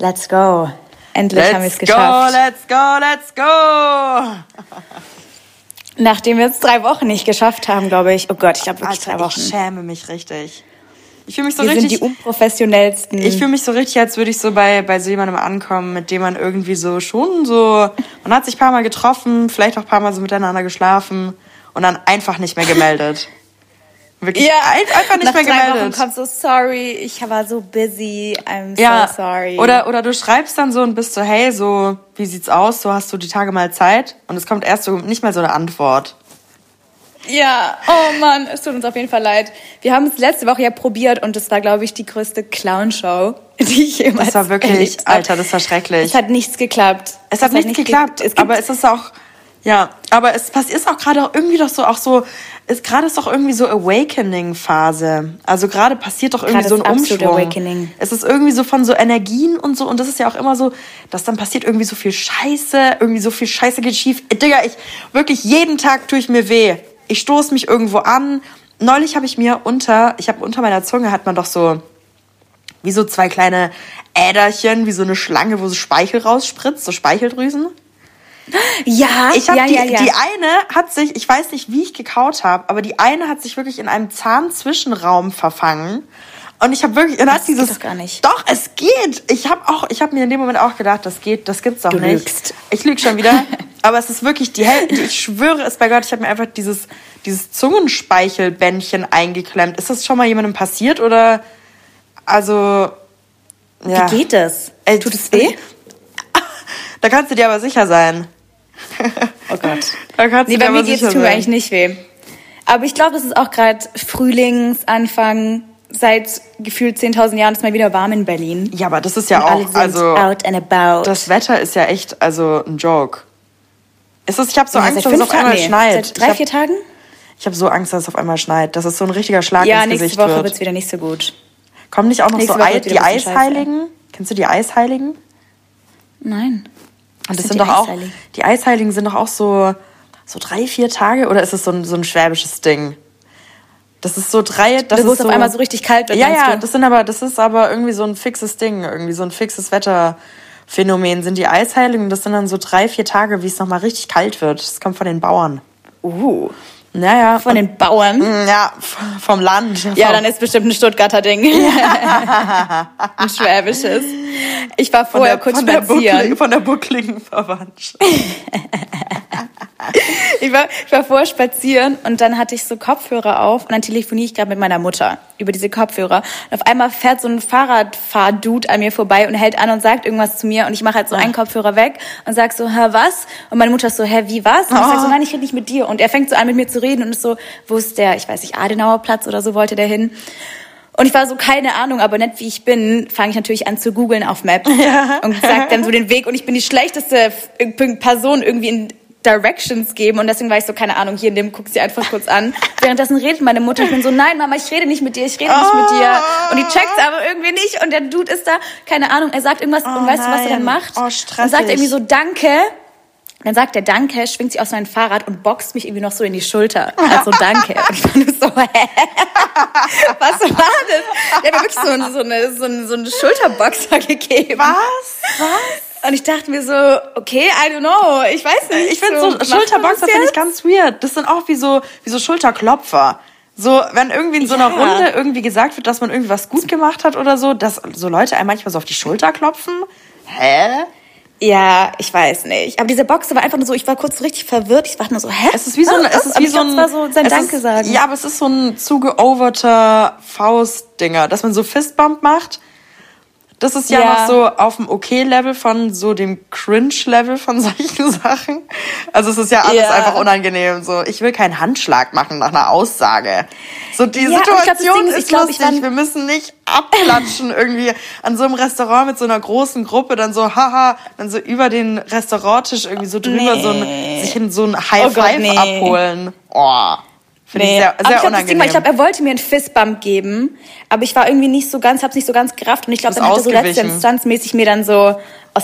Let's go. Endlich let's haben wir es geschafft. Go, let's go, let's go. Nachdem wir es drei Wochen nicht geschafft haben, glaube ich. Oh Gott, ich habe wirklich Alter, drei Wochen. ich schäme mich richtig. Ich fühle mich so wir richtig. sind die unprofessionellsten. Ich fühle mich so richtig, als würde ich so bei, bei so jemandem ankommen, mit dem man irgendwie so schon so. Man hat sich ein paar Mal getroffen, vielleicht auch ein paar Mal so miteinander geschlafen und dann einfach nicht mehr gemeldet. Wirklich ja, ein- einfach nicht nach mehr drei Wochen gemeldet. kommt so, sorry, ich war so busy, I'm ja, so sorry. Oder, oder du schreibst dann so und bist so, hey, so, wie sieht's aus? So hast du die Tage mal Zeit? Und es kommt erst so nicht mal so eine Antwort. Ja, oh Mann, es tut uns auf jeden Fall leid. Wir haben es letzte Woche ja probiert und es war, glaube ich, die größte Clownshow, die ich jemals Das war wirklich. Alter, das war schrecklich. Es hat nichts geklappt. Es hat nichts nicht geklappt, ge- es aber es ist auch, ja, aber es passiert auch gerade irgendwie doch so, auch so, ist gerade ist doch irgendwie so Awakening-Phase. Also gerade passiert doch irgendwie Gerade so ein Umschwung. Awakening. Es ist irgendwie so von so Energien und so, und das ist ja auch immer so, dass dann passiert irgendwie so viel Scheiße, irgendwie so viel Scheiße geht schief. Digga, ich, wirklich jeden Tag tue ich mir weh. Ich stoße mich irgendwo an. Neulich habe ich mir unter, ich habe unter meiner Zunge hat man doch so, wie so zwei kleine Äderchen, wie so eine Schlange, wo so Speichel rausspritzt, so Speicheldrüsen. Ja, Ich habe ja, die, ja, ja. die eine hat sich, ich weiß nicht, wie ich gekaut habe, aber die eine hat sich wirklich in einem Zahnzwischenraum verfangen. Und ich habe wirklich, und hat geht dieses, doch gar nicht. Doch, es geht. Ich habe auch, ich habe mir in dem Moment auch gedacht, das geht, das gibt's doch Du nicht. lügst. Ich lüge schon wieder. aber es ist wirklich die Hälfte. Ich schwöre es bei Gott, ich habe mir einfach dieses, dieses Zungenspeichelbändchen eingeklemmt. Ist das schon mal jemandem passiert oder? Also, ja. Wie geht das? Ey, Tut es weh? Da kannst du dir aber sicher sein. Oh Gott. Da kannst Nee, du dir bei aber mir geht's tut mir eigentlich nicht weh. Aber ich glaube, es ist auch gerade Frühlingsanfang. Seit gefühlt 10.000 Jahren ist mal wieder warm in Berlin. Ja, aber das ist ja Und auch, also out and about. das Wetter ist ja echt, also ein Joke. Ist es, ich habe so Ja, Angst, dass es auf einmal nee. schneit. Seit drei, ich vier habe Tagen? hab so Angst, dass es auf einmal schneit, dass es so ein richtiger Schlag Ja, ins nächste Gesicht Woche wird. wird's wieder nicht so gut. Kommen nicht auch noch nächste so Woche Ei, die Eisheiligen? Kennst du die Eisheiligen? Nein. Und das sind sind die doch auch, Eisheiligen? die Eisheiligen sind doch auch so, so drei, vier Tage oder ist es so ein, so ein schwäbisches Ding? Das ist so drei, das Wo ist es auf einmal so richtig kalt wird, Ja, ja, du? das sind aber, das ist aber irgendwie so ein fixes Ding, irgendwie so ein fixes Wetterphänomen. Sind die Eisheiligen, das sind dann so drei, vier Tage, wie es nochmal richtig kalt wird. Das kommt von den Bauern. Uh, Naja. von den Bauern. Ja, f- vom Land. Ja, dann ist bestimmt ein Stuttgarter Ding. ein schwäbisches. Ich war vorher der, kurz von der, spazieren. buckligen, von der buckligen Verwandtschaft. Ich war, ich war vorher spazieren und dann hatte ich so Kopfhörer auf und dann telefoniere ich gerade mit meiner Mutter über diese Kopfhörer. Und auf einmal fährt so ein Fahrradfahr-Dude an mir vorbei und hält an und sagt irgendwas zu mir und ich mache halt so einen Kopfhörer weg und sag so, hä, was? Und meine Mutter ist so, hä, wie, was? Und ich sag so, nein, ich rede nicht mit dir. Und er fängt so an, mit mir zu reden und ist so, wo ist der, ich weiß nicht, Adenauer Platz oder so wollte der hin. Und ich war so, keine Ahnung, aber nett wie ich bin, fange ich natürlich an zu googeln auf Map und sag dann so den Weg und ich bin die schlechteste Person irgendwie in Directions geben und deswegen war ich so, keine Ahnung, hier in dem guck sie einfach kurz an. Währenddessen redet meine Mutter, ich bin so, nein Mama, ich rede nicht mit dir, ich rede nicht mit dir. Und die checkt's aber irgendwie nicht und der Dude ist da, keine Ahnung, er sagt irgendwas und weißt du, was er dann nein. macht? Oh, und stressig. sagt irgendwie so, danke. Dann sagt er Danke, schwingt sich auf sein Fahrrad und boxt mich irgendwie noch so in die Schulter. Also Danke. Und ich nur so, hä? Was war das? Der hat mir wirklich so, ein- so, eine, so, eine, so eine Schulterboxer gegeben. Was? Was? Und ich dachte mir so, okay, I don't know, ich weiß nicht. Ich finde so, man Schulterboxer finde ich ganz weird. Das sind auch wie so, wie so Schulterklopfer. So, wenn irgendwie in so einer Ja. Runde irgendwie gesagt wird, dass man irgendwie was gut gemacht hat oder so, dass so Leute einem manchmal so auf die Schulter klopfen. Hä? Ja, ich weiß nicht. Aber diese Boxer war einfach nur so, ich war kurz so richtig verwirrt. Ich dachte nur so, hä? Es ist wie so ein, Was? es ist wie so ein, war so sein Danke ist, sagen. Ja, aber es ist so ein zugeoverter Faustdinger, dass man so Fistbump macht. Das ist ja, Ja. noch so auf dem Okay-Level von so dem Cringe-Level von solchen Sachen. Also es ist ja alles Ja. einfach unangenehm. So, ich will keinen Handschlag machen nach einer Aussage. So die Ja, glaub, Situation Ding ist, ist, glaub, lustig. Wir müssen nicht abklatschen irgendwie an so einem Restaurant mit so einer großen Gruppe, dann so haha, dann so über den Restauranttisch irgendwie so drüber so ein, sich in so ein High Oh Gott, Five nee. abholen. Oh, finde ich Nee. sehr, aber sehr ich glaub, unangenehm. ich glaube, er wollte mir einen Fistbump geben, aber ich war irgendwie nicht so ganz, hab's nicht so ganz gerafft und ich glaube, dann hat er so letzte ausgewichen. Instanz mäßig mir dann so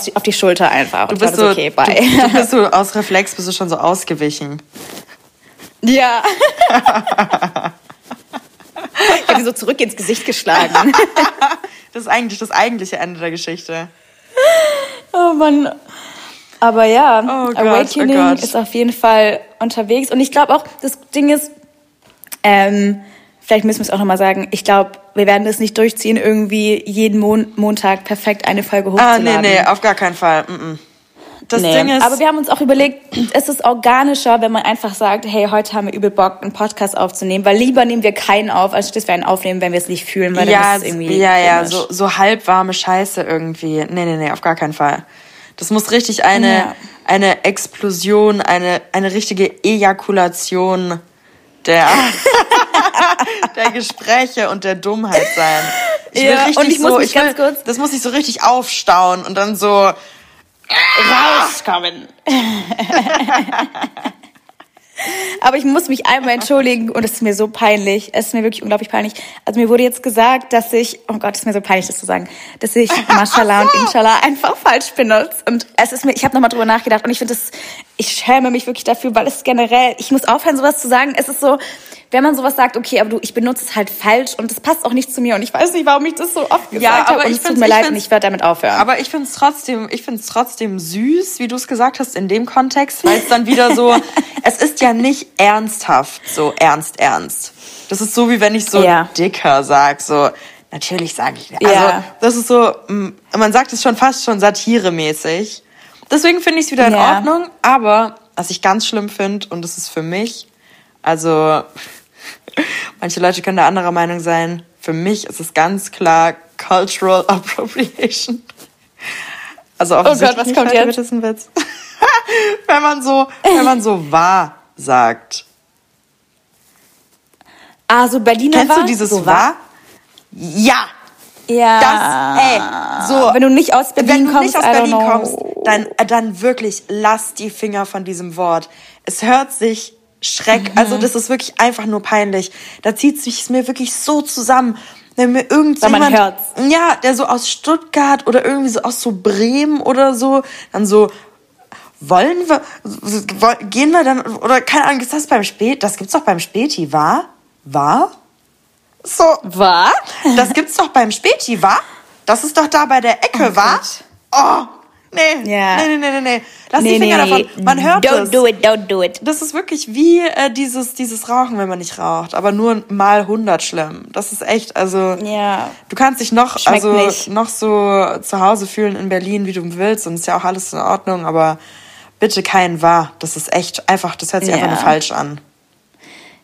die, auf die Schulter einfach. du Und bist so, okay, bye. du, du bist so aus Reflex bist du schon so ausgewichen. ja. ich habe so zurück ins Gesicht geschlagen. Das ist eigentlich das eigentliche Ende der Geschichte. Oh Mann. Aber ja, Oh Gott, Awakening oh Gott. ist auf jeden Fall unterwegs. Und ich glaube auch, das Ding ist, ähm, vielleicht müssen wir es auch nochmal sagen, ich glaube, wir werden das nicht durchziehen, irgendwie jeden Mon Montag perfekt eine Folge Ah, hochzuladen. nee, nee, auf gar keinen Fall. Mm -mm. Das Nee. Ding ist. Aber wir haben uns auch überlegt, es ist organischer, wenn man einfach sagt, hey, heute haben wir übel Bock, einen Podcast aufzunehmen, weil lieber nehmen wir keinen auf, als dass wir einen aufnehmen, wenn wir es nicht fühlen, weil dann ja, ist es irgendwie ja, ja, komisch. so, so halbwarme Scheiße irgendwie. Nee, nee, nee, auf gar keinen Fall. Das muss richtig eine, Ja. eine Explosion, eine, eine richtige Ejakulation der, der Gespräche und der Dummheit sein. Ich will Ja, richtig und ich muss so, mich ich will, kurz- das muss sich so richtig aufstauen und dann so, rauskommen. Aber ich muss mich einmal entschuldigen und es ist mir so peinlich. Es ist mir wirklich unglaublich peinlich. Also mir wurde jetzt gesagt, dass ich, oh Gott, es ist mir so peinlich, das zu sagen, dass ich Mashallah und Inshallah einfach falsch benutze. Und es ist mir, ich habe nochmal drüber nachgedacht und ich finde das, ich schäme mich wirklich dafür, weil es generell, ich muss aufhören, sowas zu sagen. Es ist so, wenn man sowas sagt, okay, aber du, ich benutze es halt falsch und es passt auch nicht zu mir und ich weiß nicht, warum ich das so oft gesagt Ja, habe aber und ich es tut mir leid und ich werde damit aufhören. Aber ich finde es trotzdem, ich finde es trotzdem süß, wie du es gesagt hast in dem Kontext, weil es dann wieder so, es ist ja nicht ernsthaft, so ernst, ernst. Das ist so wie wenn ich so Ja. dicker sag, so natürlich sage ich. Also Ja. das ist so, mm, man sagt es schon fast schon satiremäßig. Deswegen finde ich es wieder in Ja. Ordnung. Aber was ich ganz schlimm finde und das ist für mich, also manche Leute können da anderer Meinung sein. Für mich ist es ganz klar Cultural Appropriation. Also Oh was nicht, kommt Leute, jetzt? Das ist ein Witz. wenn man so, wenn man so wahr sagt. ah, so Berliner Kennst war, du dieses so wahr? Ja. Ja. Das, ey, so. Wenn du nicht aus Berlin wenn du kommst, nicht aus Berlin kommst, dann, äh, dann wirklich lass die Finger von diesem Wort. Es hört sich schreck, Mhm. also das ist wirklich einfach nur peinlich. Da zieht sich mir wirklich so zusammen. Wenn mir irgendjemand, ja, der so aus Stuttgart oder irgendwie so aus so Bremen oder so, dann so, wollen wir, gehen wir dann, oder keine Ahnung, ist das beim Spät, das gibt's doch beim Späti, war? War? So, Was? das gibt's doch beim Späti, wa? Das ist doch da bei der Ecke, Oh wa? Gott. Oh, nee. Ja. Nee, nee, nee, nee, nee. Lass Nee, die Finger nee, davon. Man hört Don't es. do it, don't do it. Das ist wirklich wie äh, dieses, dieses Rauchen, wenn man nicht raucht. Aber nur mal 100 schlimm. Das ist echt, also... Ja. Du kannst dich noch, Schmeckt also, nicht. noch so zu Hause fühlen in Berlin, wie du willst. Und ist ja auch alles in Ordnung. Aber bitte kein Wahr. Das ist echt einfach, das hört sich einfach Ja. nur falsch an.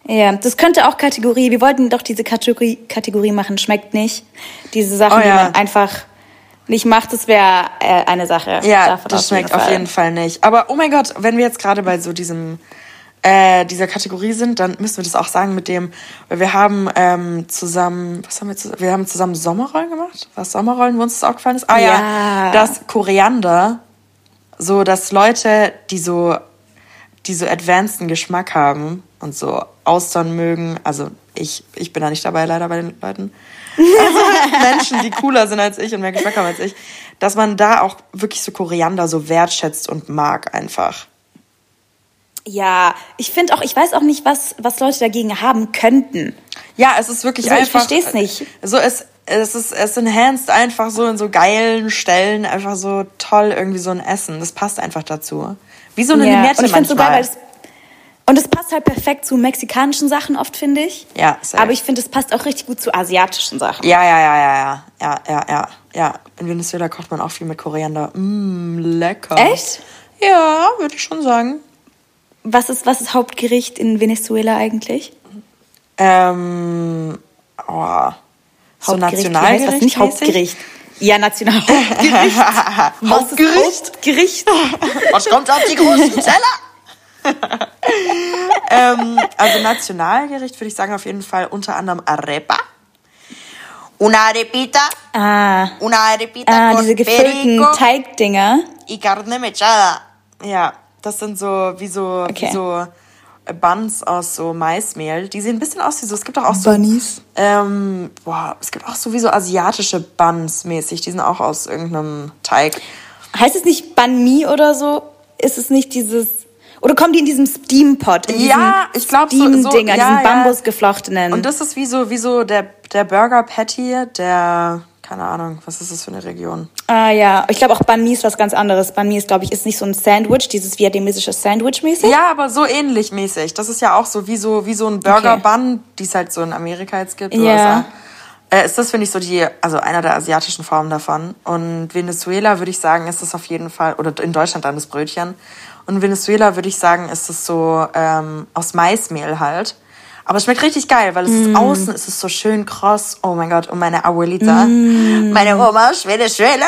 Ja, das könnte auch Kategorie, wir wollten doch diese Kategorie, Kategorie machen, schmeckt nicht. Diese Sachen, Oh die ja. man einfach nicht macht, das wäre äh, eine Sache. Ja, Davon das schmeckt auf jeden Fall nicht. Aber oh mein Gott, wenn wir jetzt gerade bei so diesem äh, dieser Kategorie sind, dann müssen wir das auch sagen mit dem, weil wir haben ähm, zusammen, was haben wir zusammen? Wir haben zusammen Sommerrollen gemacht. Was Sommerrollen, wo uns das auch gefallen ist? Ah ja, Ja. das Koriander, so dass Leute, die so die so advanceden Geschmack haben und so Austern mögen, also ich, ich bin da nicht dabei leider bei den Leuten, also Menschen, die cooler sind als ich und mehr Geschmack haben als ich, dass man da auch wirklich so Koriander so wertschätzt und mag einfach. Ja, ich finde auch, ich weiß auch nicht, was, was Leute dagegen haben könnten. Ja, es ist wirklich So, ich einfach. versteh's nicht. So, es, es ist, es enhanced einfach so in so geilen Stellen, einfach so toll irgendwie so ein Essen. Das passt einfach dazu. Wie so eine ja. Limette Und ich finde so geil, manchmal. weil es, und es passt halt perfekt zu mexikanischen Sachen oft, finde ich. Ja, safe. Aber ich finde, es passt auch richtig gut zu asiatischen Sachen. Ja, ja, ja, ja, ja. Ja, ja, ja. ja. In Venezuela kocht man auch viel mit Koriander. Mmm, lecker. Echt? Ja, würde ich schon sagen. Was ist, was ist Hauptgericht in Venezuela eigentlich? Ähm, oh. So Nationalgericht? Das nicht Hauptgericht. Ja, Nationalhauptgericht. Hauptgericht? Hauptgericht. Was kommt auf die großen Teller? ähm, also Nationalgericht würde ich sagen auf jeden Fall unter anderem Arepa. Una arepita, Ah, una arepita ah con diese gefüllten perico Teigdinger. y carne mechada. Ja, das sind so wie so, Okay. wie so äh, Buns aus so Maismehl. Die sehen ein bisschen aus wie so, es gibt auch, auch so Bunnies. Ähm, boah, es gibt auch sowieso asiatische Buns mäßig. Die sind auch aus irgendeinem Teig. Heißt es nicht Banh Mi oder so? Ist es nicht dieses... Oder kommen die in diesem Steampot? In Ja, ich glaub, so- so- Steam-Dinger, ja, diesen ja. Bambusgeflochtenen. Und das ist wie so, wie so der, der Burger Patty, der, Keine Ahnung, was ist das für eine Region? Ah ja, ich glaube auch Banh Mi ist was ganz anderes. Banh Mi ist, glaube ich, ist nicht so ein Sandwich, dieses vietnamesische Sandwich mäßig. Ja, aber so ähnlich mäßig. Das ist ja auch so wie so, wie so ein Burger-Bun, die es halt so in Amerika jetzt gibt. Ja. USA. Äh, ist das, finde ich, so die, also einer der asiatischen Formen davon. Und Venezuela würde ich sagen, ist das auf jeden Fall, oder in Deutschland dann das Brötchen. Und Venezuela würde ich sagen, ist es so ähm, aus Maismehl halt. Aber es schmeckt richtig geil, weil es Mm. ist außen ist es so schön kross. Oh mein Gott, und meine Abuelita, meine Oma aus Venezuela,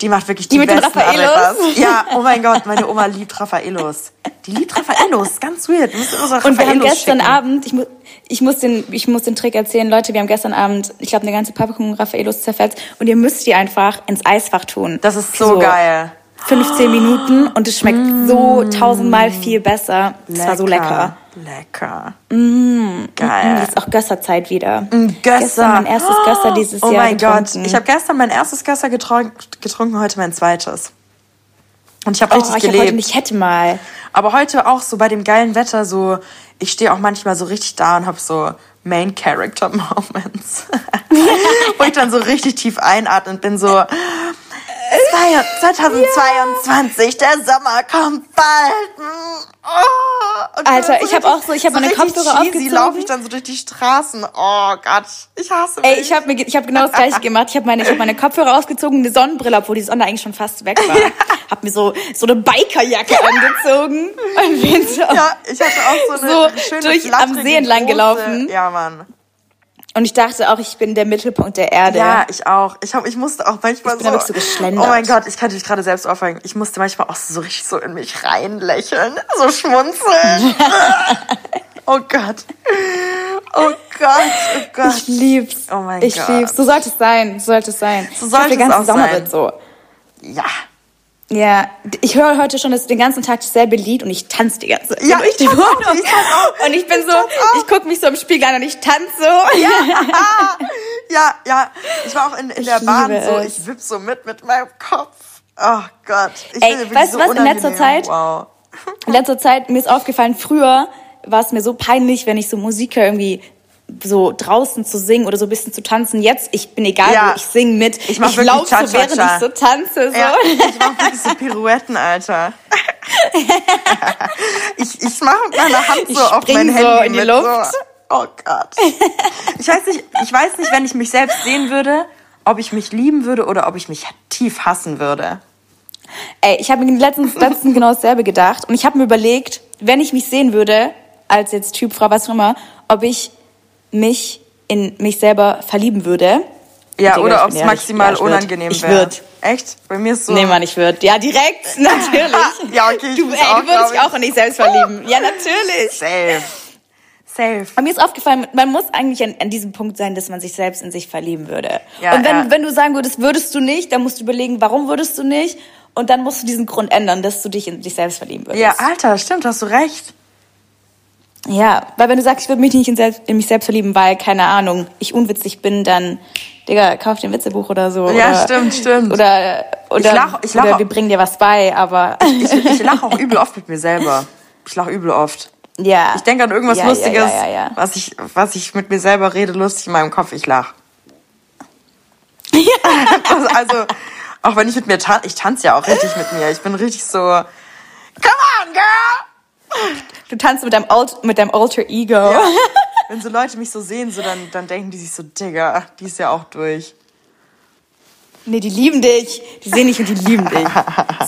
die macht wirklich die, Mm. Die mit besten? Arepas. Ja, oh mein Gott, meine Oma liebt Raffaellos. Die liebt Raffaellos, ganz weird. So Und wir haben gestern schicken. Abend, ich, mu ich, muss den, ich muss den Trick erzählen, Leute, wir haben gestern Abend, ich glaube, eine ganze Packung Raffaellos zerfetzt und ihr müsst die einfach ins Eisfach tun. Das ist so, geil. 15 Minuten und es schmeckt so tausendmal viel besser. Es war so lecker. Lecker. Mm, Geil. Jetzt ist auch Gösserzeit wieder. Gösser. Gestern mein erstes Gösser dieses oh Jahr mein Gott. Ich habe gestern mein erstes Gösser getrunken, getrunken, heute mein zweites. Und ich habe oh, richtig ich hab gelebt. heute nicht hätte mal. Aber heute auch so bei dem geilen Wetter so, ich stehe auch manchmal so richtig da und habe so Main Character Moments. Wo ich dann so richtig tief einatme und bin so 2022, der Sommer kommt bald. Mm, Oh, Alter, dann ich hab auch so- ich hab meine richtig Kopfhörer aufgezogen. laufe ich dann so durch die Straßen. Oh Gott, ich hasse Ey, mich. ich habe mir, ich habe genau das gleiche gemacht. Ich habe meine, ich habe meine Kopfhörer ausgezogen, eine Sonnenbrille, obwohl die Sonne eigentlich schon fast weg war. Hab mir so so eine Bikerjacke angezogen und bin so. ja, ich hatte auch so eine So schöne durch am See entlang gelaufen. Ja, Mann. Und ich dachte auch, ich bin der Mittelpunkt der Erde. Ja, ich auch. Ich, hab, ich musste auch manchmal Ich bin so. so geschlendert. Oh mein Gott, ich kann dich gerade selbst aufhängen. Ich musste manchmal auch so richtig so in mich reinlächeln, so schmunzeln. oh Gott. Oh Gott, oh Gott. Ich lieb's. Oh mein ich Gott. lieb's. So sollte es sein. So sollte es sein. So Ich sollte es auch Sommer sein. wird so. Ja. Ja, ich höre heute schon das, den ganzen Tag dasselbe Lied und ich tanze die ganze Zeit Ja, durch ich die auch, ich auch, Und ich bin ich so, ich guck mich so im Spiegel an und ich tanze so. Ah, ja, ja. Ich war auch in, in der Bahn so, ich wipp so mit mit meinem Kopf. Oh Gott. Ich Ey, bin weißt du so was, in letzter. Zeit- Wow. In letzter Zeit, mir ist aufgefallen, früher war es mir so peinlich, wenn ich so Musik höre, irgendwie so draußen zu singen oder so ein bisschen zu tanzen. Jetzt, ich bin egal, Ja. wo ich singe mit. Ich mach wirklich lauf so, während ich so tanze. So. Ja, ich mache wirklich so Pirouetten, Alter. ich ich mache mit meiner Hand Ich so auf mein so Handy in die mit Luft. So. Oh Gott. Ich weiß nicht, ich weiß nicht, wenn ich mich selbst sehen würde, ob ich mich lieben würde oder ob ich mich tief hassen würde. Ey, ich habe mir letztens, letztens genau dasselbe gedacht und ich habe mir überlegt, wenn ich mich sehen würde, als jetzt Typ, Frau, was auch immer, ob ich mich in mich selber verlieben würde. Ja, ich oder ob es maximal ja, ich unangenehm Ich wäre. würd. Echt? Bei mir ist so. Nee, Mann, ich würde. Ja, direkt, natürlich. Ja, okay, ich du, ey, auch, du würdest dich ich. auch in dich selbst verlieben. Ja, natürlich. Safe. Safe. Aber mir ist aufgefallen, man muss eigentlich an, an diesem Punkt sein, dass man sich selbst in sich verlieben würde. Ja, und wenn, ja. wenn du sagen würdest, würdest du nicht, dann musst du überlegen, warum würdest du nicht? Und dann musst du diesen Grund ändern, dass du dich in dich selbst verlieben würdest. Ja, Alter, stimmt, hast du recht. Ja, weil wenn du sagst, ich würde mich nicht in, selbst, in mich selbst verlieben, weil, keine Ahnung, ich unwitzig bin, dann, Digga, kauf dir ein Witzebuch oder so. Ja, oder, stimmt, stimmt. Oder, oder, Ich lach- ich lach oder wir bringen dir was bei, aber Ich, ich lache auch übel oft mit mir selber. Ich lache übel oft. ja. Ich denke an irgendwas ja, Lustiges, Ja, ja, ja, ja. Was, ich, was ich mit mir selber rede, lustig in meinem Kopf, ich lach. also, also, auch wenn ich mit mir tanze, ich tanze ja auch richtig mit mir. Ich bin richtig so, come on, girl! Du tanzt mit deinem, Alt, mit deinem Alter Ego. Ja. Wenn so Leute mich so sehen, so, dann, dann denken die sich so, Digga, die ist ja auch durch. Nee, die lieben dich. Die sehen dich und die lieben dich.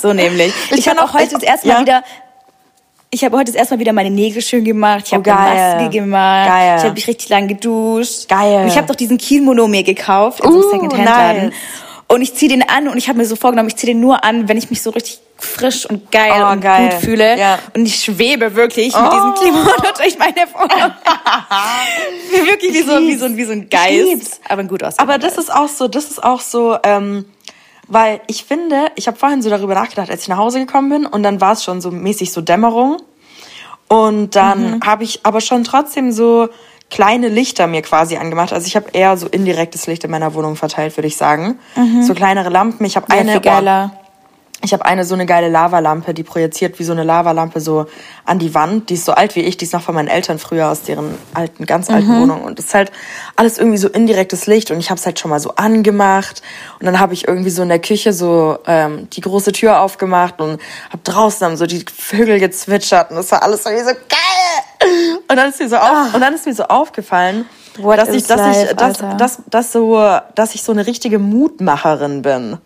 So nämlich. Ich, Ich habe auch heute das erste Mal ja. wieder. Ich habe heute das erste Mal wieder meine Nägel schön gemacht. Ich Oh, habe eine geil. Maske gemacht. Geil. Ich habe mich richtig lang geduscht. Geil. Und ich habe doch diesen Kimono mir gekauft in so einem Uh, Secondhand-Laden. nice. Und ich ziehe den an und ich habe mir so vorgenommen, ich ziehe den nur an, wenn ich mich so richtig frisch und geil Oh, und geil. gut fühle. Ja. Und ich schwebe wirklich mit Oh. diesem Kimono durch meine Wohnung. wirklich wie so, wie, so, wie so ein Geist. Aber ein gut Aber das ist auch so, das ist auch so, ähm, weil ich finde, ich habe vorhin so darüber nachgedacht, als ich nach Hause gekommen bin und dann war es schon so mäßig so Dämmerung. Und dann habe ich aber schon trotzdem so kleine Lichter mir quasi angemacht. Also ich habe eher so indirektes Licht in meiner Wohnung verteilt, würde ich sagen. So kleinere Lampen. Ich habe Ja, eine. geiler. Ich habe eine so eine geile Lavalampe, die projiziert wie so eine Lavalampe so an die Wand. Die ist so alt wie ich, die ist noch von meinen Eltern früher aus deren alten, ganz alten Mhm. Wohnung. Und das ist halt alles irgendwie so indirektes Licht. Und ich habe es halt schon mal so angemacht. Und dann habe ich irgendwie so in der Küche so ähm, die große Tür aufgemacht und habe draußen haben so die Vögel gezwitschert. Und das war alles irgendwie so geil. Und dann ist mir so, auf, und dann ist mir so aufgefallen, Ah. What dass ich, dass ich, life, dass, Alter? dass, dass so, dass ich so eine richtige Mutmacherin bin.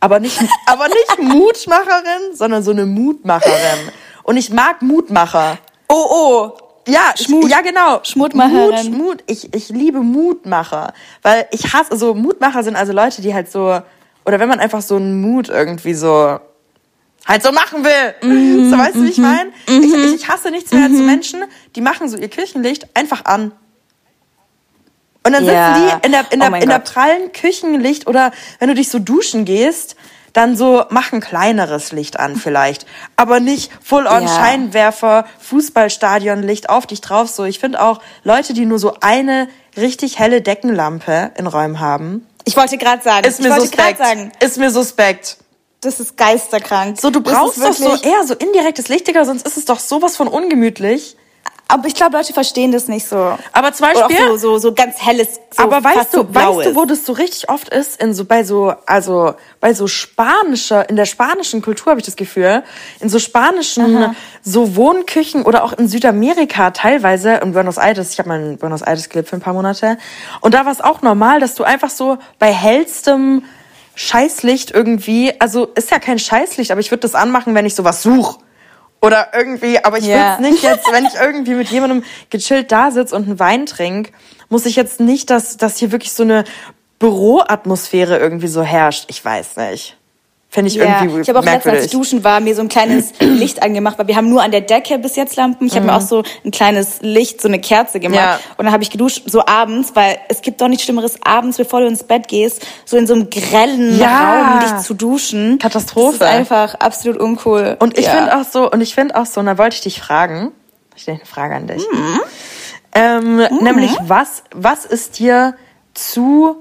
Aber nicht, aber nicht Mutmacherin, sondern so eine Mutmacherin. Und ich mag Mutmacher. Oh, oh. Ja, ich, Schmut. ja genau. Schmutmacherin. Mut, Mut. Ich, ich liebe Mutmacher. Weil ich hasse, also Mutmacher sind also Leute, die halt so, oder wenn man einfach so einen Mut irgendwie so halt so machen will. so weißt du, wie ich meine? Ich, ich, ich hasse nichts mehr als so Menschen, die machen so ihr Kirchenlicht einfach an. Und dann Ja. sitzen die in der, in Oh der, mein in der prallen Küchenlicht oder wenn du dich so duschen gehst, dann so mach ein kleineres Licht an vielleicht. Aber nicht full-on Ja. Scheinwerfer, Fußballstadionlicht auf dich drauf. So, ich finde auch Leute, die nur so eine richtig helle Deckenlampe in Räumen haben, Ich wollte gerade sagen, ist mir suspekt. sagen, Ist mir suspekt. das ist geisterkrank. So, du brauchst doch so eher so indirektes Licht, Digga, sonst ist es doch sowas von ungemütlich. Aber ich glaube, Leute verstehen das nicht so. Aber zum Beispiel, so, so, so ganz helles, so aber weißt du, so weißt du, wo das so richtig oft ist in so bei so also bei so spanischer in der spanischen Kultur habe ich das Gefühl, in so spanischen so Wohnküchen oder auch in Südamerika teilweise in Buenos Aires, ich habe mal in Buenos Aires gelebt für ein paar Monate und da war es auch normal, dass du einfach so bei hellstem Scheißlicht irgendwie, also ist ja kein Scheißlicht, aber ich würde das anmachen, wenn ich sowas suche. Oder irgendwie, aber ich Ja. will's nicht jetzt, wenn ich irgendwie mit jemandem gechillt da sitze und einen Wein trink, muss ich jetzt nicht, dass, dass hier wirklich so eine Büroatmosphäre irgendwie so herrscht. Ich weiß nicht. Finde ich Ja, irgendwie ich habe auch letztens, als ich duschen war, mir so ein kleines Licht angemacht, weil wir haben nur an der Decke bis jetzt Lampen. Ich habe mir auch so ein kleines Licht, so eine Kerze gemacht. Mhm. Ja. Und dann habe ich geduscht, so abends, weil es gibt doch nichts Schlimmeres, abends, bevor du ins Bett gehst, so in so einem grellen Ja. Raum dich zu duschen. Katastrophe. Das ist einfach absolut uncool. Und ich ja. finde auch so, und ich finde auch so, und da wollte ich dich fragen, ich stelle eine Frage an dich. Mhm. Ähm, Nämlich, was, was ist dir zu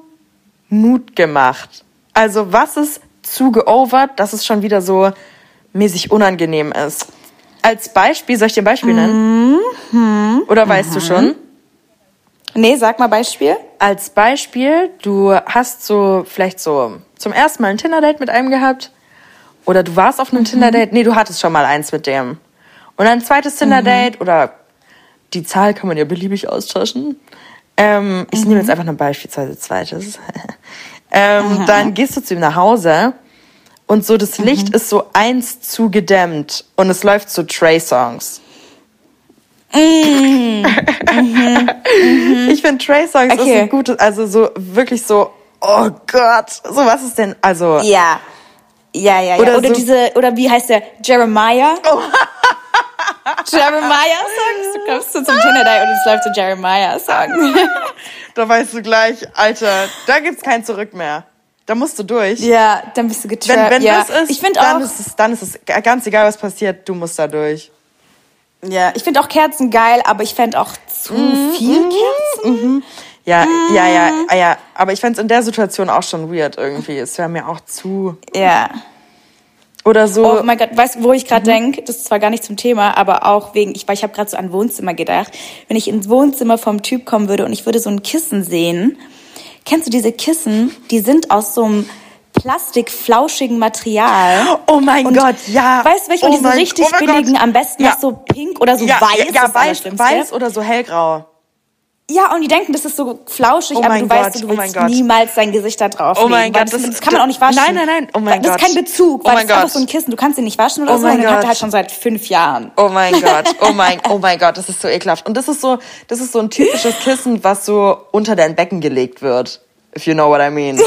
Mut gemacht? Also, was ist zu geovert, dass es schon wieder so mäßig unangenehm ist? Als Beispiel, soll ich dir ein Beispiel nennen? Mhm. Oder weißt du schon? Nee, sag mal Beispiel. Als Beispiel, du hast so vielleicht so zum ersten Mal ein Tinder-Date mit einem gehabt oder du warst auf einem Tinder-Date, nee, du hattest schon mal eins mit dem. Und ein zweites Tinder-Date oder die Zahl kann man ja beliebig austauschen. Ähm, ich nehme jetzt einfach nur beispielsweise zweites. Ähm, dann gehst du zu ihm nach Hause und so das Licht ist so eins zu gedämmt und es läuft so Trey-Songs. Ich finde Trey Songs ist Okay. ein gutes, also so wirklich so, oh Gott, so was ist denn, also Ja. Ja, ja, ja. Oder Oder, so- diese, oder wie heißt der? Jeremiah? Jeremiah Songs? Du kommst so zum Tinder-Date und es läuft so Jeremiah Song. da weißt du gleich, Alter, da gibt's kein Zurück mehr. Da musst du durch. ja, dann bist du Wenn, getrappt. wenn ja. das ist, ich dann auch, ist es, dann ist es ganz egal, was passiert, du musst da durch. ja, ich finde auch Kerzen geil, aber ich fände auch zu Mhm, viel Kerzen. Ja, ja, ja, ah, ja, aber ich fänd's in der Situation auch schon weird irgendwie. Es wäre mir auch zu Ja. Oder so. Oh mein Gott, weißt du, wo ich Mhm. gerade denk? Das ist zwar gar nicht zum Thema, aber auch wegen, ich, weil ich habe gerade so an Wohnzimmer gedacht. Wenn ich ins Wohnzimmer vom Typ kommen würde und ich würde so ein Kissen sehen, kennst du diese Kissen? Die sind aus so einem plastikflauschigen Material. Oh mein Und Gott, ja. Weißt du, welche Oh diese mein- richtig oh billigen, Gott. am besten Ja. noch so pink oder so ja, weiß? ja, ja weiß, weiß oder so hellgrau. Ja, und die denken, das ist so flauschig, Oh aber du weißt, Gott, du oh willst Gott. niemals dein Gesicht da drauf Oh mein Gott, das, das- das kann man auch nicht waschen. Nein, nein, nein, oh mein Das Gott. ist kein Bezug, Oh weil mein das ist einfach Gott. so ein Kissen, du kannst ihn nicht waschen oder Oh so mein und den hat Gott. er halt schon seit fünf Jahren. Oh mein Gott, oh mein, oh mein Gott, das ist so ekelhaft. Und das ist so, das ist so ein typisches Kissen, was so unter dein Becken gelegt wird. If you know what I mean.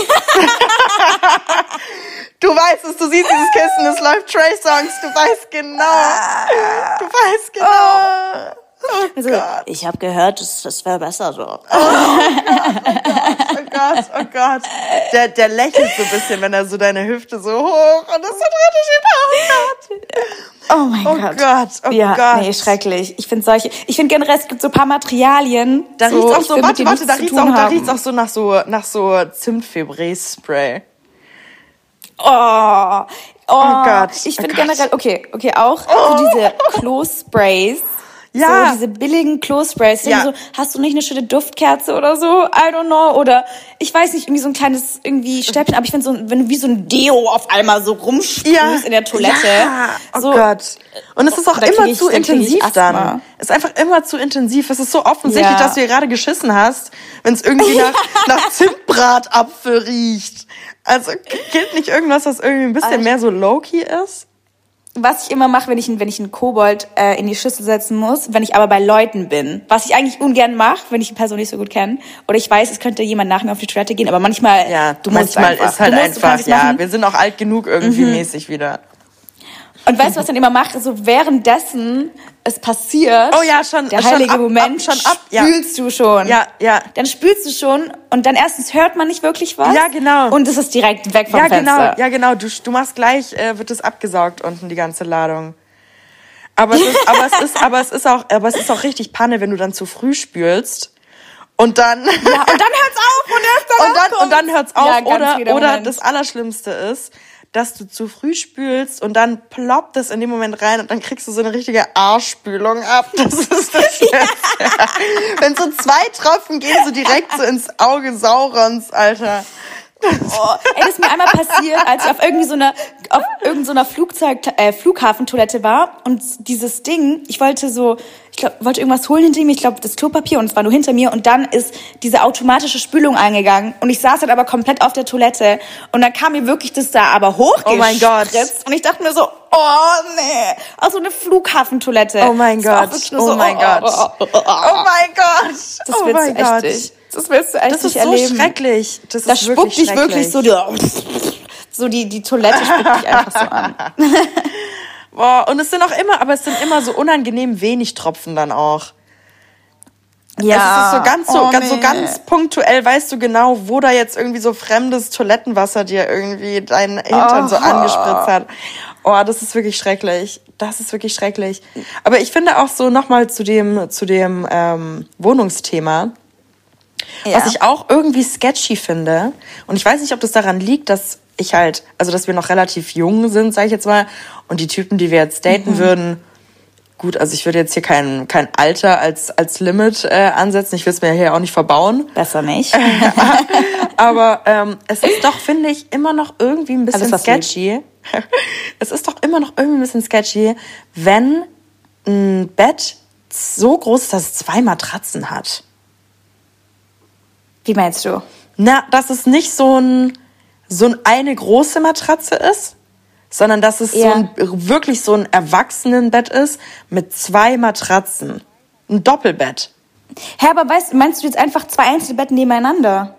du weißt es, du siehst dieses Kissen, es läuft Trey Songs, du weißt genau. Du weißt genau. Oh Also, Gott, ich habe gehört, das, das wäre besser so. oh Gott, oh Gott. Der, der lächelt so ein bisschen, wenn er so deine Hüfte so hoch und das so dritte Schiebe Oh mein Oh Gott, oh ja, Gott. nee, schrecklich. Ich finde solche, ich finde generell, es gibt so ein paar Materialien. Da so, riecht's auch so, warte, warte, da riecht's auch, da haben. riecht's auch so nach so, nach so Zimtfibres-Spray. Oh, oh, Oh Gott, Ich oh finde Gott. generell, okay, okay, auch so diese Klo-Sprays. Ja. So diese billigen Klo-Sprays. Ja. So, hast du nicht eine schöne Duftkerze oder so? I don't know. Oder ich weiß nicht, irgendwie so ein kleines irgendwie Stäbchen. Aber ich finde so, wenn du wie so ein Deo auf einmal so rumsprühst in der Toilette. Ja, oh so, Gott. Und es ist auch immer ich- zu da krieg ich intensiv dann. Es ist einfach immer zu intensiv. Es ist so offensichtlich, Ja. dass du hier gerade geschissen hast, wenn es irgendwie nach, nach Zimtbratapfel riecht. Also gilt nicht irgendwas, was irgendwie ein bisschen Alter. mehr so low-key ist? Was ich immer mache, wenn ich, wenn ich einen Kobold äh, in die Schüssel setzen muss, wenn ich aber bei Leuten bin. Was ich eigentlich ungern mache, wenn ich die Person nicht so gut kenne. Oder ich weiß, es könnte jemand nach mir auf die Toilette gehen, aber manchmal, Ja, du musst manchmal einfach. ist halt du musst, einfach, ja, machen. Mhm. wir sind auch alt genug irgendwie mäßig wieder. Und weißt du, was ich dann immer mache? So währenddessen es passiert, Oh ja, schon- der schon heilige ab- ab- Moment, schon ab, ja. spülst du schon. Ja, ja. Dann spülst du schon und dann erstens hört man nicht wirklich was. Ja, genau. Und es ist direkt weg vom Ja, Fenster. genau, ja, genau. Du, du machst gleich, äh, wird es abgesaugt unten, die ganze Ladung. Aber es ist, aber es ist, aber es ist auch, aber es ist auch richtig Panne, wenn du dann zu früh spülst. Und dann, Ja, und dann hört's auf und erst danach und dann, und dann hört's auf. Ja, oder, oder das Allerschlimmste ist, dass du zu früh spülst und dann ploppt es in dem Moment rein und dann kriegst du so eine richtige Arschspülung ab. Das ist das Schlimmste. Wenn so zwei Tropfen gehen so direkt so ins Auge Saurons, Alter. Oh, ey, das ist mir einmal passiert, als ich auf irgendwie so einer auf irgendeiner so einer Flugzeug äh, Flughafentoilette war und dieses Ding, ich wollte so, ich glaube, wollte irgendwas holen hinter mir, ich glaube das Klopapier und es war nur hinter mir und dann ist diese automatische Spülung eingegangen und ich saß halt aber komplett auf der Toilette und dann kam mir wirklich das da aber hoch Oh mein Gott. und ich dachte mir so, oh nee, also eine Flughafentoilette. Oh mein Das war Gott, wirklich nur oh so, mein Gott. oh, oh, oh, oh. Oh mein Gott. Das oh du echt Gott. Das willst du Das nicht ist so erleben. schrecklich. Das, Das ist spuckt dich wirklich so, die, so die, die Toilette spuckt dich einfach so an. Boah, und es sind auch immer, aber es sind immer so unangenehm wenig Tropfen dann auch. Es ist so ganz so, Oh, ganz, so nee. ganz punktuell weißt du genau, wo da jetzt irgendwie so fremdes Toilettenwasser dir irgendwie deinen Hintern so Oh. angespritzt hat. Oh, das ist wirklich schrecklich. Das ist wirklich schrecklich. Aber ich finde auch so nochmal zu dem, zu dem ähm, Wohnungsthema, Ja. was ich auch irgendwie sketchy finde. Und ich weiß nicht, ob das daran liegt, dass ich halt, also dass wir noch relativ jung sind, sage ich jetzt mal, und die Typen, die wir jetzt daten würden, gut, also ich würde jetzt hier kein, kein Alter als, als Limit äh, ansetzen. Ich will es mir hier auch nicht verbauen. Besser nicht. Aber ähm, es ist doch, finde ich, immer noch irgendwie ein bisschen sketchy. es ist doch immer noch irgendwie ein bisschen sketchy, wenn ein Bett so groß ist, dass es zwei Matratzen hat. Wie meinst du? Na, dass es nicht so ein so ein eine große Matratze ist, sondern dass es so Ja. ein wirklich so ein Erwachsenenbett ist mit zwei Matratzen. Ein Doppelbett. Hä, aber weißt, meinst du jetzt einfach zwei einzelne Betten nebeneinander?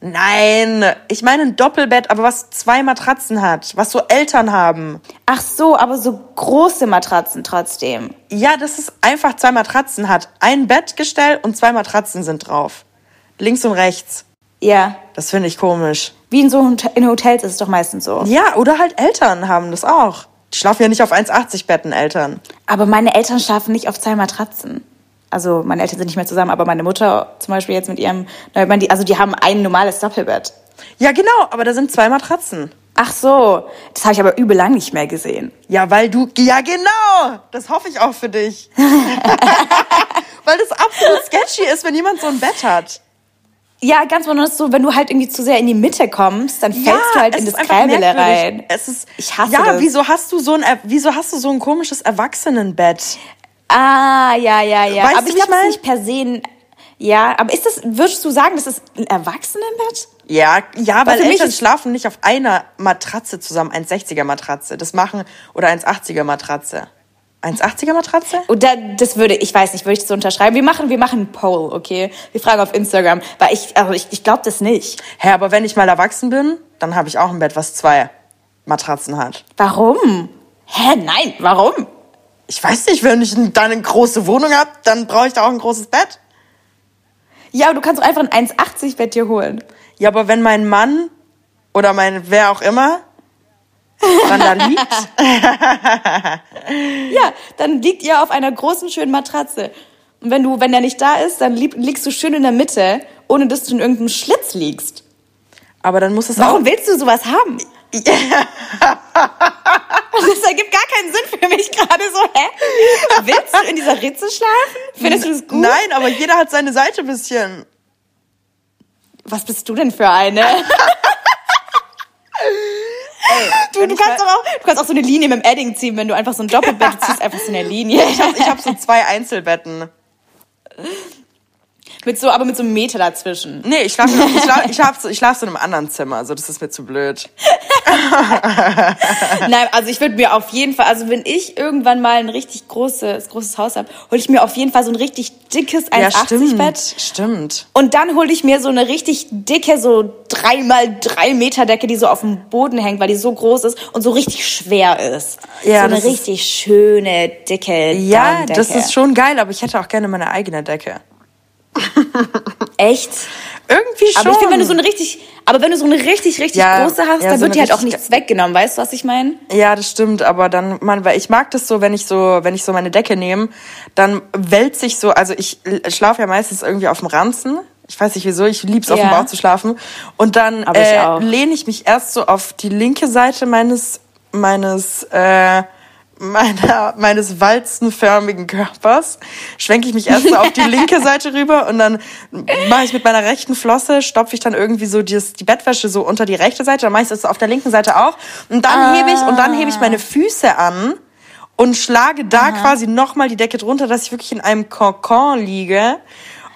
Nein, ich meine ein Doppelbett, aber was zwei Matratzen hat, was so Eltern haben. Ach so, aber so große Matratzen trotzdem. Ja, dass es einfach zwei Matratzen hat. Ein Bettgestell und zwei Matratzen sind drauf. Links und rechts. Ja. Das finde ich komisch. Wie in so in Hotels ist es doch meistens so. Ja, oder halt Eltern haben das auch. Die schlafen ja nicht auf 1,80 Betten, Eltern. Aber meine Eltern schlafen nicht auf zwei Matratzen. Also meine Eltern sind nicht mehr zusammen, aber meine Mutter zum Beispiel jetzt mit ihrem neuen Mann, die, also die haben ein normales Doppelbett. Ja, genau, aber da sind zwei Matratzen. Ach so, das habe ich aber übel lang nicht mehr gesehen. Ja, weil du. Ja, genau! Das hoffe ich auch für dich. weil das absolut sketchy ist, wenn jemand so ein Bett hat. Ja, ganz besonders so, wenn du halt irgendwie zu sehr in die Mitte kommst, dann fällst du halt in das merkwürdig. rein. Es ist, Ich hasse ja, das. wieso hast du so ein, wieso hast du so ein komisches Erwachsenenbett? Ah, ja, ja, ja. Weißt aber du, ich glaube, es nicht per se ein, Ja, aber ist das, würdest du sagen, das ist ein Erwachsenenbett? Ja, ja, weil mich Eltern schlafen nicht auf einer Matratze zusammen, 1,60er Matratze. Das machen, oder 1,80er Matratze. 1,80er Matratze? Oder das würde, ich weiß nicht, würde ich das so unterschreiben? Wir machen, wir machen einen Poll, okay? Wir fragen auf Instagram, weil ich, also ich, ich glaube das nicht. Hä, aber wenn ich mal erwachsen bin, dann habe ich auch ein Bett, was zwei Matratzen hat. Warum? Hä, nein, warum? Ich weiß nicht, wenn ich dann eine große Wohnung habe, dann brauche ich da auch ein großes Bett. Ja, aber du kannst doch einfach ein 1,80 Bett dir holen. Ja, aber wenn mein Mann oder mein wer auch immer dann da liegt, Ja, dann liegt ihr auf einer großen, schönen Matratze. Und wenn du, wenn der nicht da ist, dann lieg, liegst du schön in der Mitte, ohne dass du in irgendeinem Schlitz liegst. aber dann muss es Warum auch. willst du sowas haben? Das ergibt gar keinen Sinn für mich gerade so, hä? Willst du in dieser Ritze schlafen? Findest du das gut? Nein, aber jeder hat seine Seite ein bisschen. Was bist du denn für eine? du, du kannst auch, du kannst auch so eine Linie mit dem Edding ziehen, wenn du einfach so ein Doppelbett, du ziehst einfach so eine Linie. Ich habe ich hab so zwei Einzelbetten. Mit so, aber mit so einem Meter dazwischen. Nee, ich schlafe ich schlaf, ich schlaf so, ich schlaf so in einem anderen Zimmer. Also das ist mir zu blöd. Nein, also ich würde mir auf jeden Fall, also wenn ich irgendwann mal ein richtig großes, großes Haus habe, hole ich mir auf jeden Fall so ein richtig dickes Ja, 1,80 Bett. stimmt. Stimmt. Und dann hole ich mir so eine richtig dicke, so drei mal drei Meter Decke, die so auf dem Boden hängt, weil die so groß ist und so richtig schwer ist. Ja, so eine richtig schöne, dicke Ja, das ist schon geil, aber ich hätte auch gerne meine eigene Decke. Echt? Irgendwie schon. Aber ich finde, wenn du so eine richtig, aber wenn du so eine richtig, richtig Ja, große hast, ja, dann so wird dir halt auch nichts weggenommen. Weißt du, was ich meine? Ja, das stimmt, aber dann, man, weil ich mag das so, wenn ich so, wenn ich so meine Decke nehme, dann wälzt sich so, also ich schlafe ja meistens irgendwie auf dem Ranzen. Ich weiß nicht wieso, ich lieb's auf dem Ja. Bauch zu schlafen. Und dann äh, lehne ich mich erst so auf die linke Seite meines, meines, äh, meiner, meines walzenförmigen Körpers, schwenke ich mich erst so auf die linke Seite rüber und dann mache ich mit meiner rechten Flosse, stopfe ich dann irgendwie so die, die Bettwäsche so unter die rechte Seite, dann mache ich das auf der linken Seite auch und dann hebe ich und dann hebe ich meine Füße an und schlage da quasi nochmal die Decke drunter, dass ich wirklich in einem Kokon liege.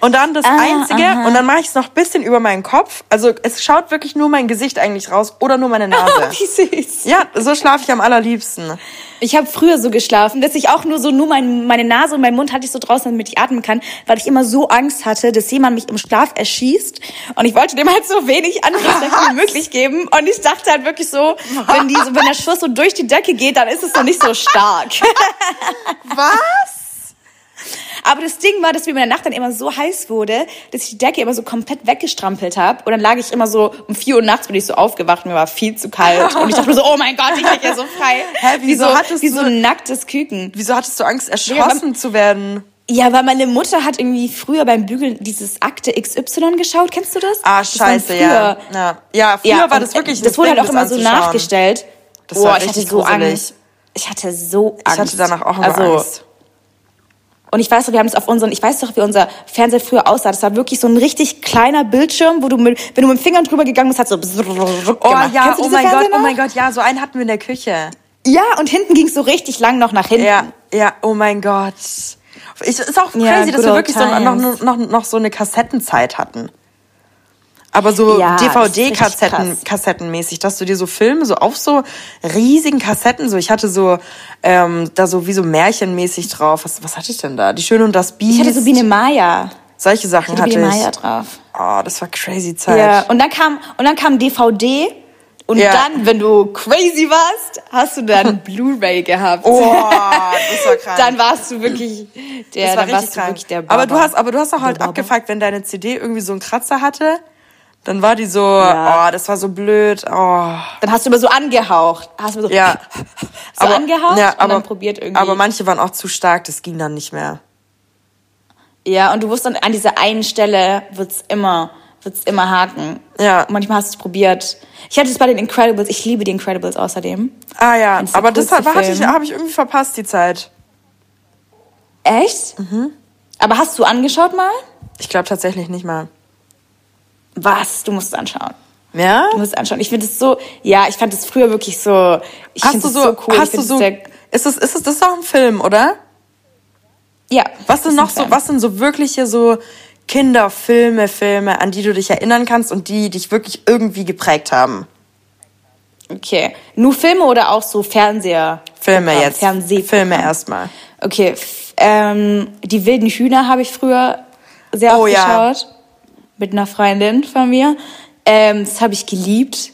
Und dann das Einzige, und dann mache ich es noch ein bisschen über meinen Kopf. Also es schaut wirklich nur mein Gesicht eigentlich raus oder nur meine Nase. Wie süß. Ja, so schlafe ich am allerliebsten. Ich habe früher so geschlafen, dass ich auch nur so nur mein, meine Nase und meinen Mund hatte ich so draußen, damit ich atmen kann, weil ich immer so Angst hatte, dass jemand mich im Schlaf erschießt. Und ich wollte dem halt so wenig Angriffsfläche wie möglich geben. Und ich dachte halt wirklich so, wenn, die, so, wenn der Schuss so durch die Decke geht, dann ist es noch nicht so stark. Was? Aber das Ding war, dass mir in der Nacht dann immer so heiß wurde, dass ich die Decke immer so komplett weggestrampelt habe. Und dann lag ich immer so um 4 Uhr nachts bin ich so aufgewacht, mir war viel zu kalt. Und ich dachte mir so, oh mein Gott, ich lieg hier so frei. Hä, wieso wie so, hattest wie so ein nacktes Küken. Wieso hattest du Angst, erschossen zu werden? Ja, weil meine Mutter hat irgendwie früher beim Bügeln dieses Akte XY geschaut. Kennst du das? Ah, Das scheiße, ja. früher- ja. Ja, früher war und, das wirklich äh, Das wurde Ding, halt auch immer so nachgestellt. Das war ich hatte so gruselig. Angst. Ich hatte so Angst. Ich hatte danach auch immer also, Angst. Und ich weiß noch, wir haben das auf unseren, ich weiß doch, wie unser Fernseher früher aussah. Das war wirklich so ein richtig kleiner Bildschirm, wo du mit, wenn du mit dem Finger drüber gegangen bist, hat so Oh gemacht. ja, oh mein Gott, oh noch? mein Gott, ja, so einen hatten wir in der Küche. Ja, und hinten ging es so richtig lang noch nach hinten. Ja, ja, oh mein Gott. Ich, ist auch Ja, crazy, dass good wir wirklich so noch, times. noch, noch so eine Kassettenzeit hatten. Aber so Ja, DVD-Kassetten, krass. Kassettenmäßig, dass du dir so Filme so auf so riesigen Kassetten, so ich hatte so ähm, da so wie so Märchenmäßig drauf. Was, was hatte ich denn da? Die Schöne und das Biest. Ich hatte so Biene Maya. Solche Sachen Ich hatte hatte Biene ich. Maya drauf. Oh, das war crazy Zeit. Ja, und dann kam, und dann kam DVD. Und Ja. dann, wenn du crazy warst, hast du dann Blu-ray gehabt. Oh, das war krank. Dann warst du wirklich der, das war dann warst richtig du wirklich der aber du Baba. hast, aber du hast auch halt Baba. abgefuckt, wenn deine CD irgendwie so einen Kratzer hatte, dann war die so, Ja. oh, das war so blöd, oh. Dann hast du immer so angehaucht. Hast du so, Ja. so angehaucht ja, und aber, dann probiert irgendwie. Aber manche waren auch zu stark, das ging dann nicht mehr. ja, und du wusstest dann, an dieser einen Stelle wird's immer, wird's immer haken. Ja. Und manchmal hast du es probiert. Ich hatte es bei den Incredibles. Ich liebe die Incredibles außerdem. Ah ja, aber das hat- hatte ich, habe ich irgendwie verpasst, die Zeit. Echt? Mhm. Aber hast du angeschaut mal? Ich glaube tatsächlich nicht mal. Was? Du musst es anschauen. Ja? Du musst es anschauen. Ich finde es so, ja, ich fand es früher wirklich so, ich Hast finde du es so, so cool. hast du so, sehr, ist es, ist es, das ist doch ein Film, oder? ja. Was sind noch so, was sind so wirkliche so Kinderfilme, Filme, an die du dich erinnern kannst und die dich wirklich irgendwie geprägt haben? Okay. Nur Filme oder auch so Fernseher? Filme Programm, jetzt. Fernsehprogramm? Filme erstmal. Okay. Ähm, die wilden Hühner habe ich früher sehr Oh oft ja. geschaut. Mit einer Freundin von mir. Ähm, das habe ich geliebt.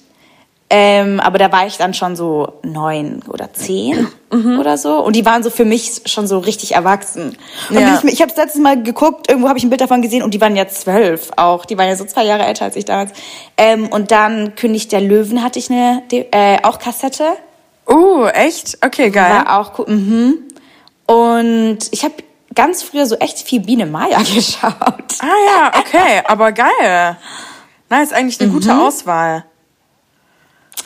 Ähm, aber da war ich dann schon so neun oder zehn Mhm. oder so. Und die waren so für mich schon so richtig erwachsen. Und Ja. ich, ich habe letztes Mal geguckt, irgendwo habe ich ein Bild davon gesehen und die waren ja zwölf auch. Die waren ja so zwei Jahre älter als ich damals. Ähm, und dann König der Löwen hatte ich eine äh, auch Kassette. Oh, echt? Okay, geil. War auch cool. Mhm. Und ich habe ganz früher so echt viel Biene Maya geschaut. Ah ja, okay, aber geil. Na, ist eigentlich eine Mhm. gute Auswahl.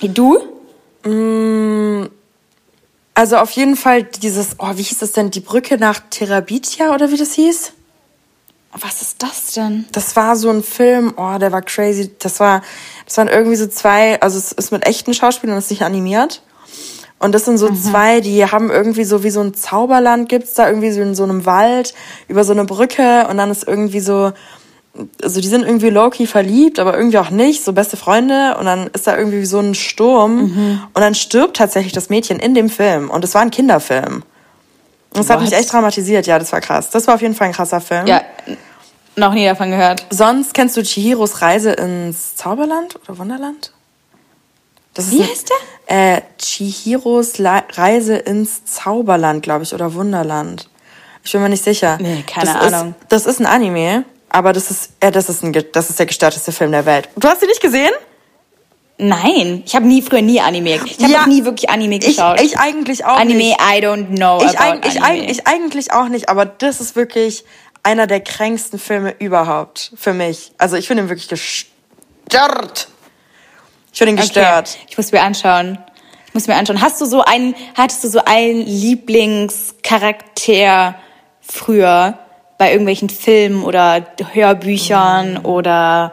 Wie du? Also auf jeden Fall dieses, oh, wie hieß das denn? Die Brücke nach Terabitia oder wie das hieß? Was ist das denn? Das war so ein Film, oh, der war crazy. Das war, das waren irgendwie so zwei, also es ist mit echten Schauspielern, das ist nicht animiert. Und das sind so zwei, die haben irgendwie so wie so ein Zauberland gibt's da irgendwie so in so einem Wald über so eine Brücke und dann ist irgendwie so, also die sind irgendwie low-key verliebt, aber irgendwie auch nicht, so beste Freunde und dann ist da irgendwie so ein Sturm und dann stirbt tatsächlich das Mädchen in dem Film und es war ein Kinderfilm. Und das hat mich What? echt traumatisiert, ja, das war krass. Das war auf jeden Fall ein krasser Film. Ja, noch nie davon gehört. Sonst kennst du Chihiros Reise ins Zauberland oder Wunderland? Das Wie ein- heißt der? Äh, Chihiros La Reise ins Zauberland, glaube ich, oder Wunderland. Ich bin mir nicht sicher. Nee, keine das Ahnung. Ist, das ist ein Anime, aber das ist, äh, das ist ein, das ist der gestörteste Film der Welt. Du hast ihn nicht gesehen? Nein, ich habe nie früher nie Anime. Ich habe Ja. nie wirklich Anime Ich, geschaut. ich eigentlich auch Anime, nicht. I don't know Ich, about ich, Anime. eig ich eigentlich auch nicht, aber das ist wirklich einer der kränksten Filme überhaupt für mich. Also ich finde ihn wirklich gestört. Ich ihn gestört. Okay, ich muss mir anschauen. Ich muss mir anschauen. Hast du so einen, hattest du so einen Lieblingscharakter früher bei irgendwelchen Filmen oder Hörbüchern Mm. oder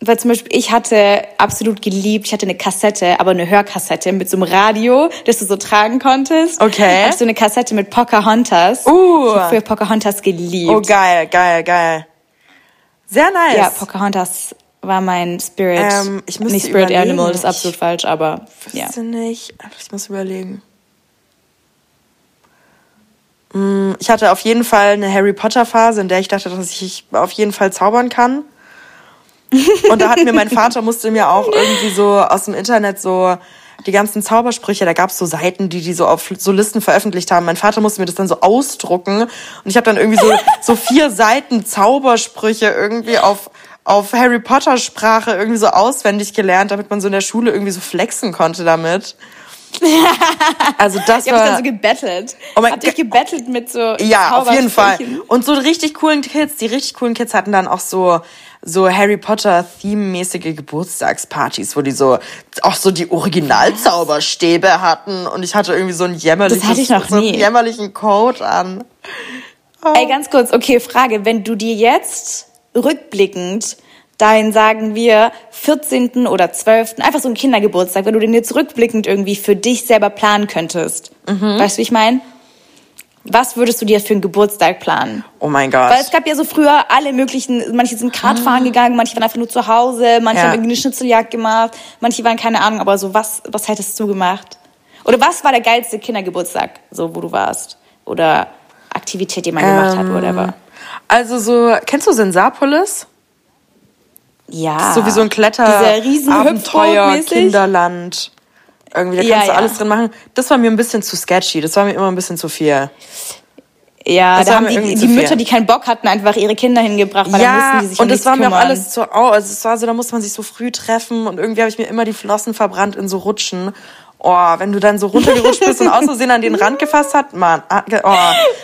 weil zum Beispiel ich hatte absolut geliebt, ich hatte eine Kassette, aber eine Hörkassette mit so einem Radio, das du so tragen konntest. Okay. Hast du eine Kassette mit Pocahontas? Uh. Ich habe früher Pocahontas geliebt. Oh, geil, geil, geil. Sehr nice. Ja, Pocahontas war mein Spirit. Ähm, ich müsste nicht Spirit überlegen. Animal, das ist Ich absolut falsch, aber ja. Wüsste nicht. Ich muss überlegen. Mm, Ich hatte auf jeden Fall eine Harry Potter Phase, in der ich dachte, dass ich auf jeden Fall zaubern kann. Und da hat mir mein Vater musste mir auch irgendwie so aus dem Internet so die ganzen Zaubersprüche, da gab's so Seiten, die die so auf so Listen veröffentlicht haben. Mein Vater musste mir das dann so ausdrucken und ich habe dann irgendwie so so vier Seiten Zaubersprüche irgendwie auf auf Harry Potter Sprache irgendwie so auswendig gelernt, damit man so in der Schule irgendwie so flexen konnte damit. Also das habt war dann so gebettelt. Oh mein habt ihr gebettelt mit so ja, auf jeden Fall. Und so richtig coolen Kids, die richtig coolen Kids hatten dann auch so so Harry Potter Theme-mäßige Geburtstagspartys, wo die so auch so die Originalzauberstäbe hatten und ich hatte irgendwie so einen jämmerlichen Das hatte ich noch so einen jämmerlichen Coat an. Ey, ganz kurz, okay, Frage. Wenn du dir jetzt rückblickend deinen, sagen wir, 14. oder 12., einfach so einen Kindergeburtstag, wenn du den jetzt rückblickend irgendwie für dich selber planen könntest, Mhm. weißt du, wie ich meine? Was würdest du dir für einen Geburtstag planen? Oh mein Gott. Weil es gab ja so früher alle möglichen, manche sind Kart fahren gegangen, manche waren einfach nur zu Hause, manche Ah. Ja. haben irgendwie eine Schnitzeljagd gemacht, manche waren keine Ahnung, aber so was, was hättest du gemacht? Oder was war der geilste Kindergeburtstag, so wo du warst? Oder Aktivität, die man gemacht hat, Ähm, whatever. Also so, kennst du Sensapolis? Ja. so wie so ein Kletter Abenteuer. Kinderland. Irgendwie, da Ja, kannst du ja. alles drin machen. Das war mir ein bisschen zu sketchy. Das war mir immer ein bisschen zu viel. Ja, Das da haben die, die. Mütter, die keinen Bock hatten, einfach ihre Kinder hingebracht, weil dann mussten die sich um und nichts war mir auch alles zu au. Also es war so, da musste man sich so früh treffen und irgendwie habe ich mir immer die Flossen verbrannt in so Rutschen. Oh, wenn du dann so runtergerutscht bist und aus Versehen an den Rand gefasst hat, Mann. Oh,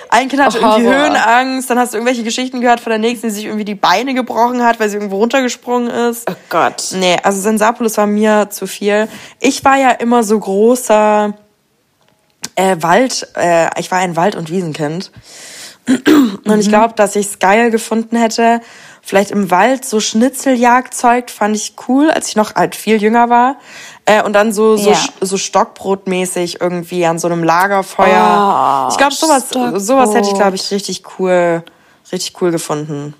ein Kind hatte irgendwie Horror. Höhenangst, dann hast du irgendwelche Geschichten gehört von der nächsten, die sich irgendwie die Beine gebrochen hat, weil sie irgendwo runtergesprungen ist. Oh Gott. Nee, also Sensapolis war mir zu viel. Ich war ja immer so großer äh, Wald, äh, ich war ein Wald- und Wiesenkind. Und ich glaube, dass ich es geil gefunden hätte, vielleicht im Wald so Schnitzeljagdzeug fand ich cool, als ich noch halt viel jünger war. Äh, und dann so, so, Ja. so Stockbrotmäßig irgendwie an so einem Lagerfeuer. Oh, ich glaube, sowas, Stockbrot. sowas hätte ich, glaube ich, richtig cool, richtig cool gefunden.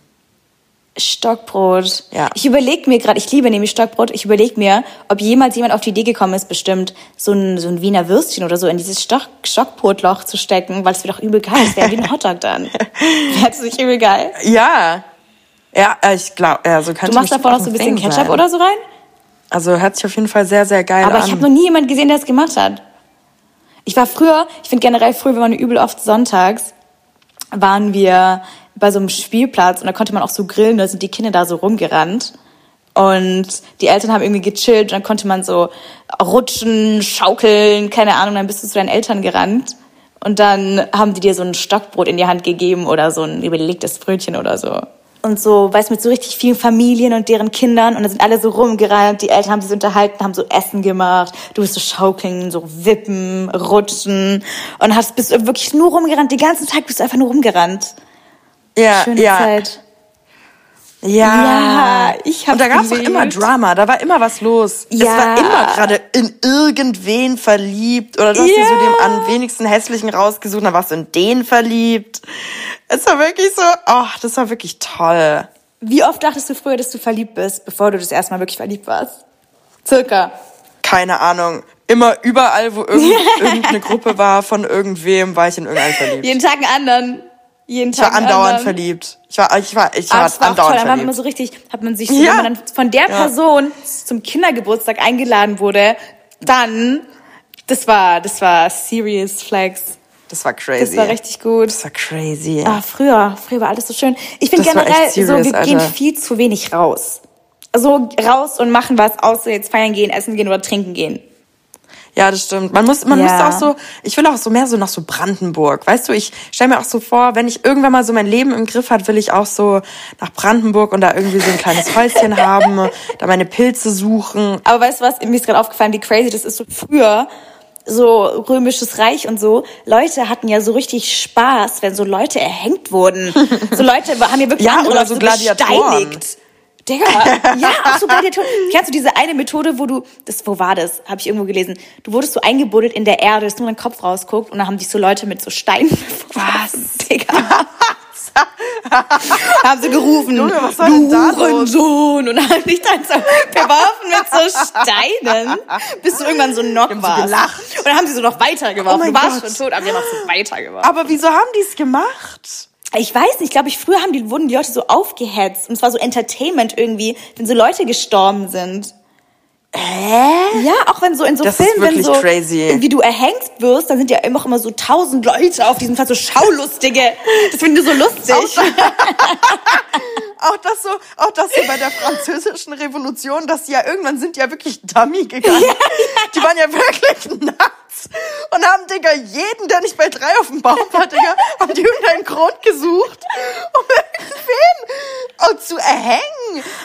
Stockbrot. Ja. Ich überlege mir gerade, ich liebe nämlich Stockbrot, ich überlege mir, ob jemals jemand auf die Idee gekommen ist, bestimmt so ein, so ein Wiener Würstchen oder so in dieses Stock, Stockbrotloch zu stecken, weil es wäre doch übel geil. Es wäre wie ein Hotdog dann. Wäre es nicht übel geil? Ja. Ja, äh, ich glaube, ja, so könnte Du machst davor noch so ein bisschen Ketchup sein. oder so rein? Also hört sich auf jeden Fall sehr, sehr geil Aber an. ich habe noch nie jemand gesehen, der es gemacht hat. Ich war früher, ich finde generell früher, wir waren übel oft sonntags, waren wir bei so einem Spielplatz und da konnte man auch so grillen, da sind die Kinder da so rumgerannt. Und die Eltern haben irgendwie gechillt und dann konnte man so rutschen, schaukeln, keine Ahnung, dann bist du zu deinen Eltern gerannt. Und dann haben die dir so ein Stockbrot in die Hand gegeben oder so ein überlegtes Brötchen oder so. Und so, weißt mit so richtig vielen Familien und deren Kindern und da sind alle so rumgerannt, die Eltern haben sich unterhalten, haben so Essen gemacht, du bist so schaukeln, so wippen, rutschen und hast bist wirklich nur rumgerannt, den ganzen Tag bist du einfach nur rumgerannt. Ja, Schöne ja. Zeit. Ja, Ja, ich Und hab's da gab's doch geliebt. immer Drama, da war immer was los. Es Ja. war immer gerade in irgendwen verliebt oder du hast dir so Ja. dem am wenigsten hässlichen rausgesucht, dann warst du in den verliebt. Es war wirklich so, ach, das war wirklich toll. Wie oft dachtest du früher, dass du verliebt bist, bevor du das erste Mal wirklich verliebt warst? Circa. Keine Ahnung. Immer überall, wo irgend, irgendeine Gruppe war von irgendwem, war ich in irgendeinen verliebt. Jeden Tag einen anderen. Jeden Ich war Tag andauernd anderen. verliebt. Ich war, ich war, ich Aber war war auch toll, andauernd dann war man verliebt. so richtig, hat man sich so, Ja. wenn man dann von der Ja. Person zum Kindergeburtstag eingeladen wurde, dann, das war, das war serious flex. Das war crazy. Das war richtig gut. Das war crazy. Ah, früher, früher war alles so schön. Ich Das war generell serious, so, wir gehen Alter. viel zu wenig raus. Also raus und machen was, außer jetzt feiern gehen, essen gehen oder trinken gehen. Ja, das stimmt. Man muss, man Ja. müsste auch so, ich will auch so mehr so nach so Brandenburg. Weißt du, ich stelle mir auch so vor, wenn ich irgendwann mal so mein Leben im Griff hat, will ich auch so nach Brandenburg und da irgendwie so ein kleines Häuschen haben, da meine Pilze suchen. Aber weißt du was, mir ist gerade aufgefallen, wie crazy das ist. So früher, so römisches Reich und so, Leute hatten ja so richtig Spaß, wenn so Leute erhängt wurden. So Leute haben ja wirklich Ja, andere oder Leute so Gladiatoren. gesteinigt. Digga, ja, auch so Gladiatoren. Kennst du diese eine Methode, wo du, das, wo war das? Habe ich irgendwo gelesen. Du wurdest so eingebuddelt in der Erde, dass nur dein Kopf rausguckt und dann haben dich so Leute mit so Steinen Was? Digga. haben sie gerufen, Junge, was war denn da los? du Hurensohn und haben dich dann so beworfen mit so Steinen, bis du irgendwann so knock so warst. gelacht. Und dann haben sie so noch weitergeworfen. Oh du warst Gott. schon tot, aber die haben so weitergeworfen. Aber wieso haben die es gemacht? Ich weiß nicht, glaube ich, früher haben die, wurden die Leute so aufgehetzt und es war so Entertainment irgendwie, wenn so Leute gestorben sind. Hä? Ja, auch wenn so in so Das ist Filmen, wenn wirklich so crazy. wie du erhängt wirst, dann sind ja immer, immer so tausend Leute auf diesem Platz, so Schaulustige. Das finde ich so lustig. Auch das so, auch das so bei der französischen Revolution, dass die ja irgendwann sind die ja wirklich Dummy gegangen. Die waren ja wirklich nuts und haben, Digga, jeden, der nicht bei drei auf dem Baum war, Digga, haben die irgendeinen Grund gesucht, um irgendwen oh, zu erhängen.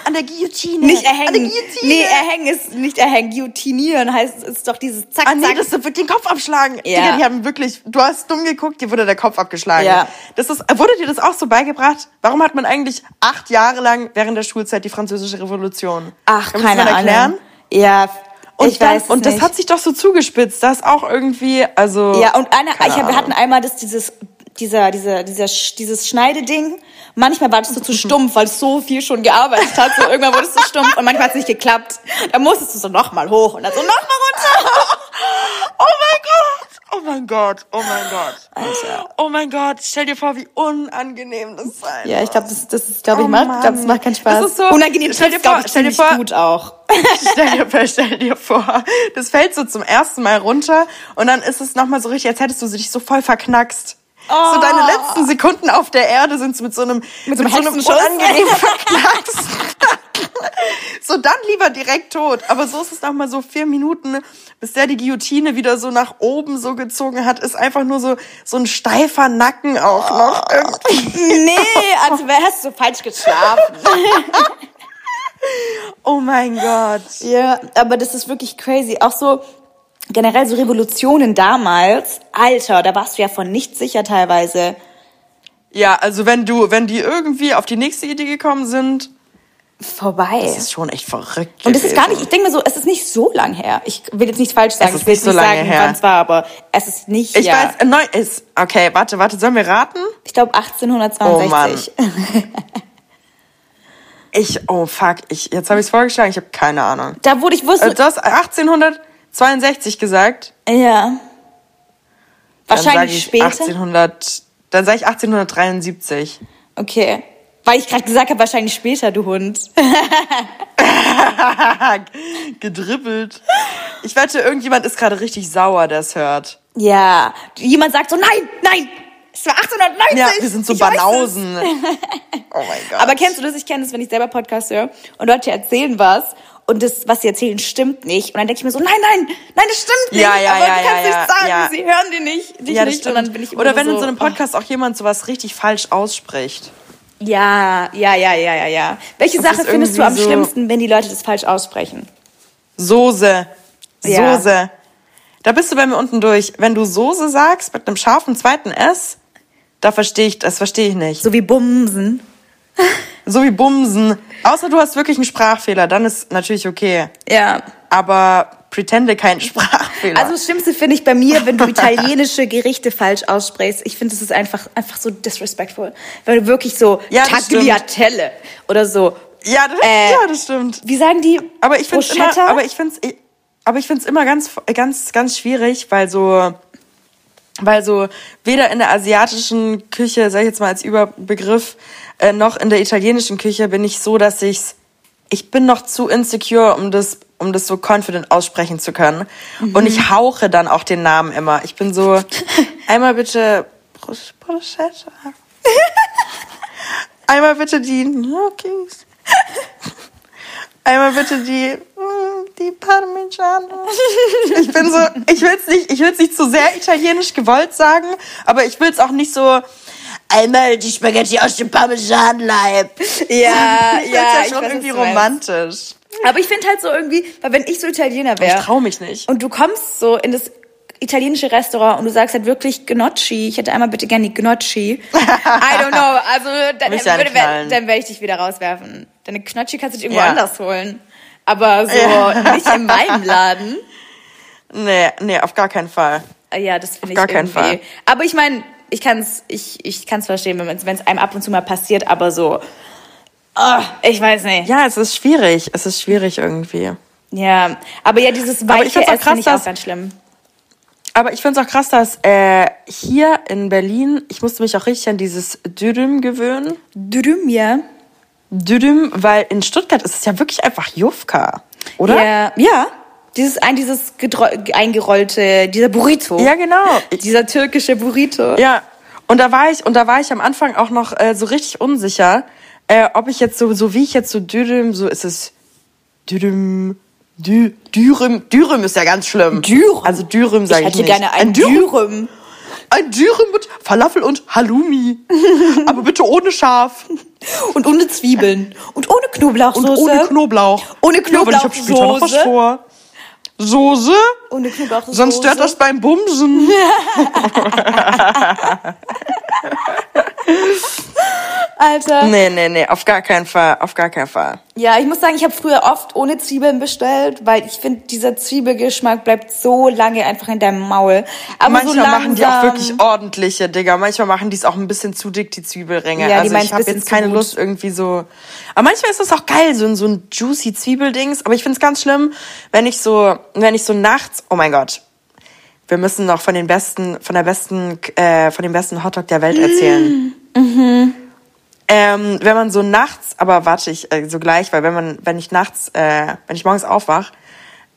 An der Guillotine. Nicht An der erhängen. Guillotine. Nee, erhängen ist nicht erhängen. Guillotinieren heißt, ist doch dieses Zack, Ah nee, Zack. das wird den Kopf abschlagen. Ja. Digga, die haben wirklich, du hast dumm geguckt, dir wurde der Kopf abgeschlagen. Ja. Das ist, wurde dir das auch so beigebracht? Warum hat man eigentlich acht Jahre lang während der Schulzeit die französische Revolution? Ach, Kann keine mal erklären? Ahnung. Ja, Und, ich dann, und das nicht. hat sich doch so zugespitzt. Das ist auch irgendwie, also. Ja, und keine ich hab, wir hatten Ahnung. einmal das, dieses, dieser, dieser, dieser, dieses Schneideding. Manchmal war das so zu stumpf, weil es so viel schon gearbeitet hat. So irgendwann wurde es so stumpf und manchmal hat es nicht geklappt. Da musstest du so nochmal hoch und dann so nochmal runter. Oh mein Gott! Oh mein Gott! Oh mein Gott! Alter. Oh mein Gott! Stell dir vor, wie unangenehm das sein Ja, ich glaube, das, das ist, glaube ich, Oh macht, glaub, das macht keinen Spaß. Das ist so- Unangenehm stell dir vor- stell dir vor- gut auch. Stell dir, vor, stell dir vor, das fällt so zum ersten Mal runter und dann ist es nochmal so richtig, als hättest du dich so voll verknackst. So deine letzten Sekunden auf der Erde sind so mit so einem, mit so einem unangenehm verknackst. so dann lieber direkt tot. Aber so ist es nochmal so vier Minuten, bis der die Guillotine wieder so nach oben so gezogen hat, ist einfach nur so, so ein steifer Nacken auch noch. irgendwie. Nee, also wer hast du falsch geschlafen? Oh mein Gott. Ja, aber das ist wirklich crazy. Auch so generell so Revolutionen damals. Alter, da warst du ja von nichts sicher teilweise. Ja, also wenn du, wenn die irgendwie auf die nächste Idee gekommen sind, Vorbei. das ist schon echt verrückt. Und das ist gar nicht, ich denke mir so, es ist nicht so lang her. Ich will jetzt nichts falsch sagen, ist ich will nicht jetzt so nicht lange sagen, her. wann es war, aber es ist nicht, Ich ja. weiß, äh, neu ist. Okay, warte, warte, sollen wir raten? Ich glaube 1862. Ich, oh fuck, ich, jetzt habe ich es vorgeschlagen, ich habe keine Ahnung. Da wurde ich wusste, Also, du hast 1862 gesagt. ja. Dann Wahrscheinlich später. 1800, dann sage ich 1873. Okay. Weil ich gerade gesagt habe, wahrscheinlich später, du Hund. Gedribbelt. Ich wette, irgendjemand ist gerade richtig sauer, der es hört. Ja. Jemand sagt so, nein, nein, es war 1890. Ja, wir sind so ich. Banausen. Oh mein Gott. Aber kennst du das? Ich kenne das, wenn ich selber Podcast höre und Leute erzählen was und das, was sie erzählen, stimmt nicht. Und dann denke ich mir so, nein, nein, nein, das stimmt nicht. Ja, ja, aber ja, du kannst ja, nicht sagen, ja. sie hören die nicht, dich ja, nicht. stimmt. Und dann bin ich Oder wenn so, in so einem Podcast auch jemand sowas richtig falsch ausspricht. Ja, ja, ja, ja, ja, ja. Welche Das Sache findest du am so- schlimmsten, wenn die Leute das falsch aussprechen? Soße. Ja. Soße. Da bist du bei mir unten durch. Wenn du Soße sagst mit einem scharfen zweiten S, da verstehe ich, das verstehe ich nicht. So wie Bumsen. So wie Bumsen. Außer du hast wirklich einen Sprachfehler, dann ist natürlich okay. Ja. Aber pretende keinen Sprachfehler. Also das Schlimmste finde ich bei mir, wenn du italienische Gerichte falsch aussprichst. Ich finde, das ist einfach, einfach so disrespectful. Wenn du wirklich so Ja, Tagliatelle oder so. ja, das, äh, ja, das stimmt. Wie sagen die? Aber ich finde immer, aber ich finde aber ich finde es immer ganz, ganz, ganz schwierig, weil so, weil so weder in der asiatischen Küche, sag ich jetzt mal als Überbegriff, äh, noch in der italienischen Küche bin ich so, dass ich's, ich bin noch zu insecure, um das, um das so confident aussprechen zu können. Und ich hauche dann auch den Namen immer. Ich bin so, einmal bitte Brusch- Bruschetta. Einmal bitte die Gnocchis. Einmal bitte die, mm, die Parmigiano. Ich bin so, ich will's nicht, ich will's nicht zu sehr italienisch gewollt sagen, aber ich will's auch nicht so, einmal die Spaghetti aus dem Parmesanleib. Ja, ich ja, ja ich schon weiß, irgendwie romantisch. Aber ich finde halt so irgendwie, weil wenn ich so Italiener Ich wäre trau mich nicht. und du kommst so in das italienische Restaurant und du sagst halt wirklich Gnocchi, ich hätte einmal bitte gerne die Gnocchi. I don't know, also dann, würde, dann werde ich dich wieder rauswerfen. Deine Gnocchi kannst du dich irgendwo Ja. anders holen. Aber so Ja. nicht in meinem Laden. Nee, nee, auf gar keinen Fall. Ja, das finde ich gar keinen irgendwie. Fall. Aber ich meine, ich kann es ich, ich kann's verstehen, wenn es einem ab und zu mal passiert, aber so, ah, ich weiß nicht. Ja, es ist schwierig. Es ist schwierig irgendwie. Ja, aber ja, dieses ich weiche Essen krass, finde ich auch ganz schlimm. Aber ich finde es auch krass, dass äh, hier in Berlin, ich musste mich auch richtig an dieses Dürüm gewöhnen. Dürüm, ja. Dürüm, weil in Stuttgart ist es ja wirklich einfach Jufka, oder? Ja, ja. Dieses, ein, dieses eingerollte, dieser Burrito. Ja, genau. Dieser türkische Burrito. Ja, und da war ich und da war ich am Anfang auch noch äh, so richtig unsicher, äh, ob ich jetzt so so wie ich jetzt so Dürüm, so ist es Dürüm Dü, Dürüm, Dürüm ist ja ganz schlimm. Dürüm? Also Dürüm Ich sage ich, hätte nicht. gerne ein Dürüm. Dürüm. Ein Dürüm mit Falafel und Halloumi. Aber bitte ohne Scharf Und ohne Zwiebeln. Und ohne Knoblauchsoße. und ohne Knoblauch. Ohne Ja, weil ich hab später noch was Knoblauchsoße. vor. Soße? Ohne Knoblauchsoße. Sonst stört das beim Bumsen. Alter. Nee, nee, nee, auf gar keinen Fall, auf gar keinen Fall. Ja, ich muss sagen, ich habe früher oft ohne Zwiebeln bestellt, weil ich finde, dieser Zwiebelgeschmack bleibt so lange einfach in deinem Maul. Aber Manchmal so langsam, machen die auch wirklich ordentliche, Digga. Manchmal machen die es auch ein bisschen zu dick, die Zwiebelringe. Ja, die also ich habe jetzt keine. Lust irgendwie so. Aber manchmal ist das auch geil, so ein, so ein juicy Zwiebeldings. Aber ich find's ganz schlimm, wenn ich so, wenn ich so nachts, oh mein Gott. Wir müssen noch von den besten, von der besten, äh, von dem besten Hotdog der Welt erzählen. Mhm. Ähm, wenn man so nachts, aber warte ich äh, so gleich, weil wenn man, wenn ich nachts, äh, wenn ich morgens aufwach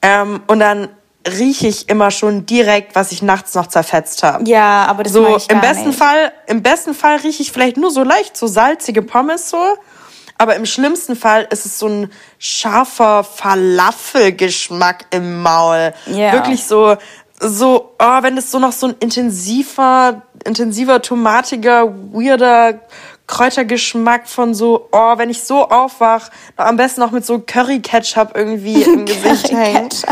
ähm, und dann rieche ich immer schon direkt, was ich nachts noch zerfetzt habe. Ja, aber das So ich im gar besten nicht. Fall, im besten Fall rieche ich vielleicht nur so leicht so salzige Pommes so, aber im schlimmsten Fall ist es so ein scharfer Falafelgeschmack im Maul. Ja. Wirklich so so, oh, wenn es so noch so ein intensiver, intensiver, tomatiger, weirder Kräutergeschmack von so, oh, wenn ich so aufwach, am besten noch mit so Curry-Ketchup irgendwie im Gesicht hängt.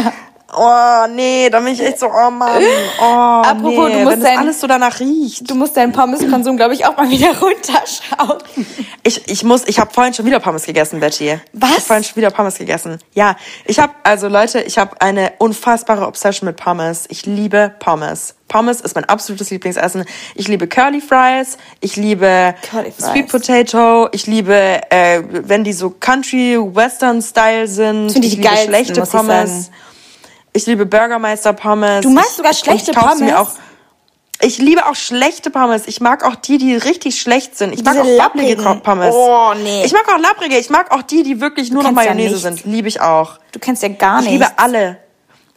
Oh, nee, da bin ich echt so, oh Mann. Oh, Apropos, nee, du musst wenn dein- alles so danach riecht. Du musst deinen Pommeskonsum, glaube ich, auch mal wieder runterschauen. Ich, ich muss, ich habe vorhin schon wieder Pommes gegessen, Betty. Was? Ich habe vorhin schon wieder Pommes gegessen. Ja, ich habe, also Leute, ich habe eine unfassbare Obsession mit Pommes. Ich liebe Pommes. Pommes ist mein absolutes Lieblingsessen. Ich liebe Curly Fries, ich liebe. Sweet Potato, ich liebe, äh, wenn die so Country Western Style sind. finde ich die liebe geilsten, schlechte ich Pommes. Ich liebe Burgermeister Pommes. Du magst Ich- sogar schlechte ich sie Mir Pommes? auch, ich liebe auch schlechte Pommes. Ich mag auch die, die richtig schlecht sind. Ich mag Diese auch lapprige. Pommes. Oh, nee. Ich mag auch lapprige. Ich mag auch die, die wirklich nur noch ja Mayonnaise nichts. sind. Liebe ich auch. Du kennst ja gar Ich nicht. liebe alle.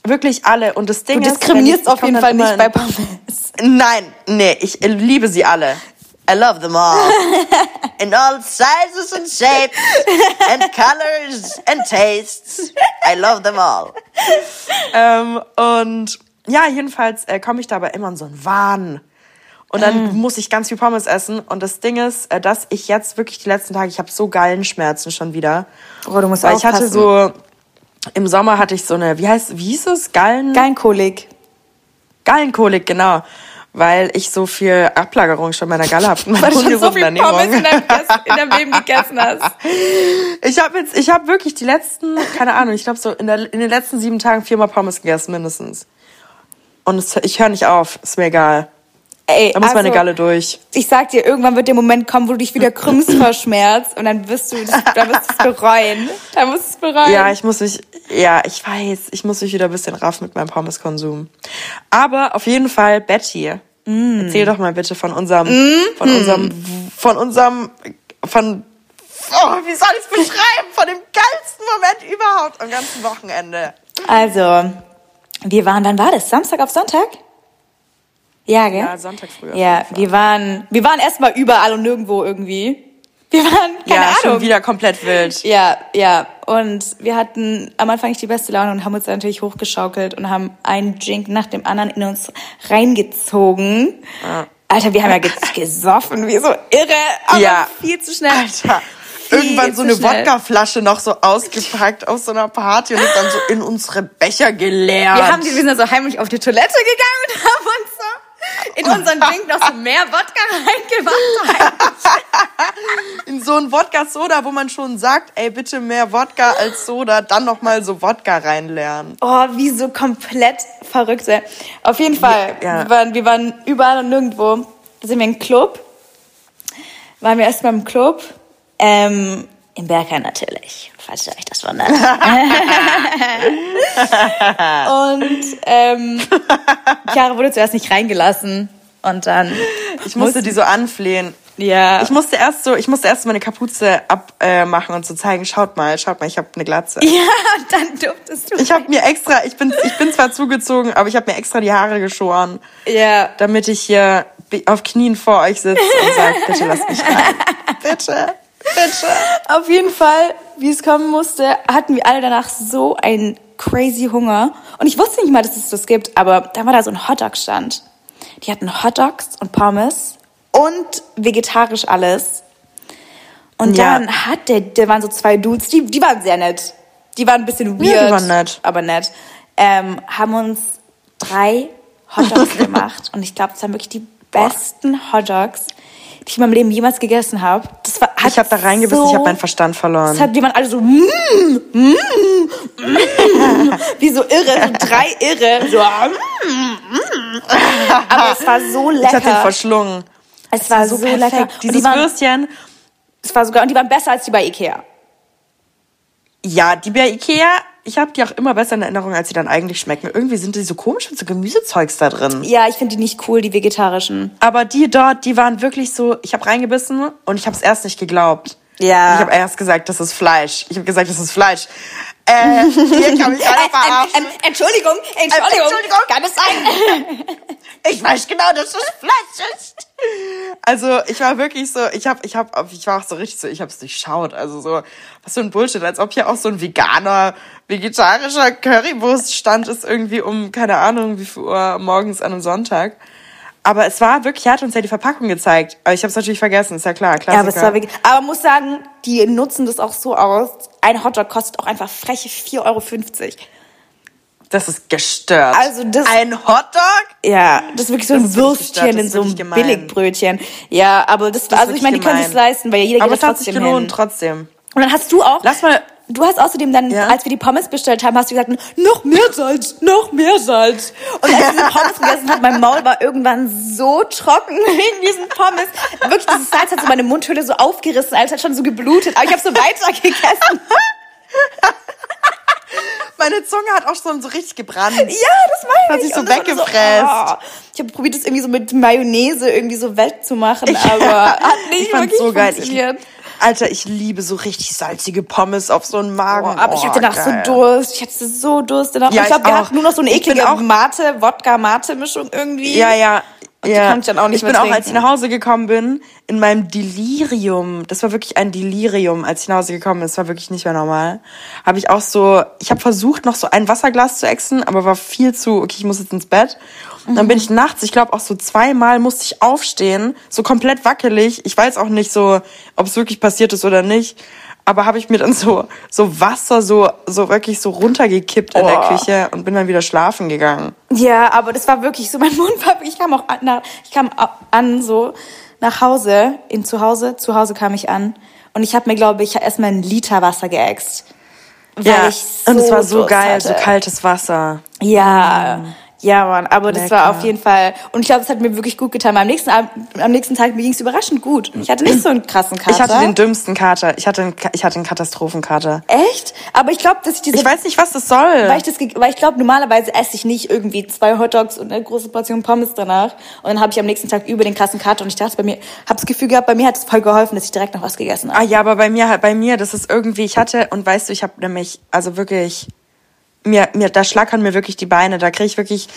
Wirklich alle. Und das Ding Du diskriminierst ich- auf ich jeden Fall nicht bei Pommes. Nein, nee, ich liebe sie alle. I love them all. In all sizes and shapes and colors and tastes. I love them all. ähm, und ja, jedenfalls äh, komme ich dabei immer in so einen Wahn. Und dann muss ich ganz viel Pommes essen. Und das Ding ist, äh, dass ich jetzt wirklich die letzten Tage, ich habe so Gallenschmerzen schon wieder. Oh, du musst Weil ich hatte aufpassen. so, im Sommer hatte ich so eine, wie heißt, wie hieß es? Gallen? Gallenkolik. Gallenkolik, genau. Weil ich so viel Ablagerung schon meiner Galle habe. Weil du schon so viel Pommes in deinem, Ges- in deinem Leben gegessen hast. Ich habe jetzt, ich habe wirklich die letzten, keine Ahnung, ich glaube so in, der, in den letzten sieben Tagen viermal Pommes gegessen mindestens. Und es, ich höre nicht auf, ist mir egal. Ey, Da muss meine also, Galle durch. Ich sag dir, irgendwann wird der Moment kommen, wo du dich wieder krümmst vor Schmerz und dann wirst du, dann wirst du es bereuen. Dann musst du es bereuen. Ja, ich muss mich, ja, ich weiß, ich muss mich wieder ein bisschen raffen mit meinem Pommeskonsum. Aber auf jeden Fall, Betty, Mm. erzähl doch mal bitte von unserem, von unserem, von unserem, von, oh, wie soll ich es beschreiben? Von dem geilsten Moment überhaupt am ganzen Wochenende. Also, wir waren, wann war das? Samstag auf Sonntag? Ja, gell? Ja, Sonntag früh auf Ja, wir waren, wir waren erstmal überall und nirgendwo irgendwie. Wir waren, keine ja, Ahnung. schon wieder komplett wild. Ja, ja. Und wir hatten am Anfang nicht die beste Laune und haben uns dann natürlich hochgeschaukelt und haben einen Drink nach dem anderen in uns reingezogen. Alter, wir haben ja ge gesoffen, wie so irre, aber Ja. viel zu schnell. Alter. Viel Irgendwann so eine. Wodkaflasche noch so ausgepackt auf so einer Party und ist dann so in unsere Becher geleert. Wir haben die, wir sind dann so heimlich auf die Toilette gegangen und haben uns so in unseren Drink noch so mehr Wodka reingemacht. in so ein Wodka-Soda, wo man schon sagt, ey, bitte mehr Wodka als Soda, dann noch mal so Wodka reinlernen. Oh, wie so komplett verrückte. Auf jeden Fall, Ja. wir, waren, wir waren überall und nirgendwo. Da sind wir im Club. Waren wir erstmal im Club. Ähm, Im Berghain natürlich, falls ihr euch das wundert. und ähm, Chiara wurde zuerst nicht reingelassen. Und dann Ich musste die so anflehen. Ja. Ich musste erst so, ich musste erst meine Kapuze abmachen äh, und so zeigen, schaut mal, schaut mal, ich habe eine Glatze. ja, und dann durftest du. Ich habe mir extra, ich bin, ich bin zwar zugezogen, aber ich habe mir extra die Haare geschoren, ja. damit ich hier auf Knien vor euch sitze und sage, bitte lasst mich rein. Bitte, bitte. Auf jeden Fall, wie es kommen musste, hatten wir alle danach so einen crazy Hunger. Und ich wusste nicht mal, dass es das gibt, aber da war da so ein Hotdog-Stand. Die hatten Hotdogs und Pommes und vegetarisch alles. Und Ja. dann hat der, da waren so zwei Dudes, die, die waren sehr nett. Die waren ein bisschen weird. Ja, die waren nett. Aber nett. Ähm, haben uns drei Hotdogs gemacht. Und ich glaube, das waren wirklich die besten Hotdogs, die ich in meinem Leben jemals gegessen habe. Das war, Ich habe da reingebissen, so ich habe meinen Verstand verloren. es hat, die waren alle so, mm, mm, mm, wie so irre, so drei irre, so, mm, mm. aber es war so ich habe den lecker. verschlungen. Es war so, lecker. Und Dieses die waren, Würstchen, es war sogar, und die waren besser als die bei Ikea. ja, die bei Ikea, ich habe die auch immer besser in Erinnerung, als sie dann eigentlich schmecken. Irgendwie sind die so komisch mit so Gemüsezeugs da drin. Ja, ich finde die nicht cool, die vegetarischen. Aber die dort, die waren wirklich so, ich habe reingebissen und ich habe es erst nicht geglaubt. Ja. Ich habe erst gesagt, das ist Fleisch. Ich habe gesagt, das ist Fleisch. Äh, hier kann mich keiner verarschen. Entschuldigung, Entschuldigung, Entschuldigung. kann es sein? Ich weiß genau, dass das Fleisch ist. Also ich war wirklich so, ich habe, ich habe, ich war auch so richtig so, ich habe es durchschaut. Also so, was für ein Bullshit, als ob hier auch so ein veganer, vegetarischer Currywurststand ist irgendwie um keine Ahnung wie viel Uhr morgens an einem Sonntag. Aber es war wirklich, er hat uns ja die Verpackung gezeigt. Aber ich habe es natürlich vergessen, ist ja klar, Klassiker. Ja, aber, es war wirklich, aber muss sagen, die nutzen das auch so aus. Ein Hotdog kostet auch einfach freche 4,50 Euro. Das ist gestört. Also das- ein Hotdog? Ja, das ist wirklich so ein Das Würstchen das in so einem gemein. Billigbrötchen. Ja, aber das, ist also ich meine, die können sich leisten, weil ja jeder Aber geht es hat sich trotzdem gelohnt, hin. trotzdem. Und dann hast du auch, Lass mal, du hast außerdem dann, Ja? als wir die Pommes bestellt haben, hast du gesagt, noch mehr Salz, noch mehr Salz. Und als ich diese Pommes gegessen habe, mein Maul war irgendwann so trocken wegen diesen Pommes. Wirklich, dieses Salz hat so meine Mundhöhle so aufgerissen, als hat schon so geblutet. Aber ich habe so weiter gegessen. Meine Zunge hat auch schon so richtig gebrannt. Ja, das meine Hat ich. sich so war weggefräst. ah. ich habe probiert, das irgendwie so mit Mayonnaise irgendwie so wettzumachen, aber hat nicht ich fand's so geil. Ich, funktioniert. Alter, ich liebe so richtig salzige Pommes auf so einen Magen. Boah, aber ich Oh, hatte danach geil. so Durst. Ich hatte so Durst danach. Ja, ich glaube, ich wir hatten nur noch so eine Ich eklige Mate, Wodka-Mate-Mischung irgendwie. Ja, ja. Und die konnte ich dann auch nicht ich mehr bin auch, trinken. als ich nach Hause gekommen bin, in meinem Delirium, das war wirklich ein Delirium, als ich nach Hause gekommen bin, das war wirklich nicht mehr normal, habe ich auch so, ich habe versucht, noch so ein Wasserglas zu exen, aber war viel zu, okay, ich muss jetzt ins Bett. Und dann bin ich nachts, ich glaube auch so zweimal musste ich aufstehen, so komplett wackelig. Ich weiß auch nicht so, ob es wirklich passiert ist oder nicht. Aber habe ich mir dann so, so Wasser so, so wirklich so runtergekippt in der Oh. Küche und bin dann wieder schlafen gegangen. Ja, aber das war wirklich so, mein Mund war ich kam auch an, nach, ich kam an so nach Hause, in zu Hause, zu Hause kam ich an und ich habe mir, glaube ich, erstmal einen Liter Wasser geäxt. Weil Ja, so und es war so geil, so hatte. kaltes Wasser. Ja, ja, Mann, aber das war auf jeden Fall, und ich glaube, es hat mir wirklich gut getan. Am nächsten, Abend, am nächsten Tag, mir ging es überraschend gut. Ich hatte nicht so einen krassen Kater. Ich hatte den dümmsten Kater. Ich hatte einen, ich hatte einen Katastrophenkater. Echt? Aber ich glaube, dass ich diese Ich weiß nicht, was das soll. Weil ich, das, weil ich glaube, normalerweise esse ich nicht irgendwie zwei Hotdogs und eine große Portion Pommes danach. Und dann habe ich am nächsten Tag über den krassen Kater und ich dachte bei mir, habe das Gefühl gehabt, bei mir hat es voll geholfen, dass ich direkt noch was gegessen Ah habe. ja, aber bei mir, bei mir, das ist irgendwie, ich hatte, und weißt du, ich habe nämlich, also wirklich, mir, mir, da schlackern mir wirklich die Beine, da kriege ich wirklich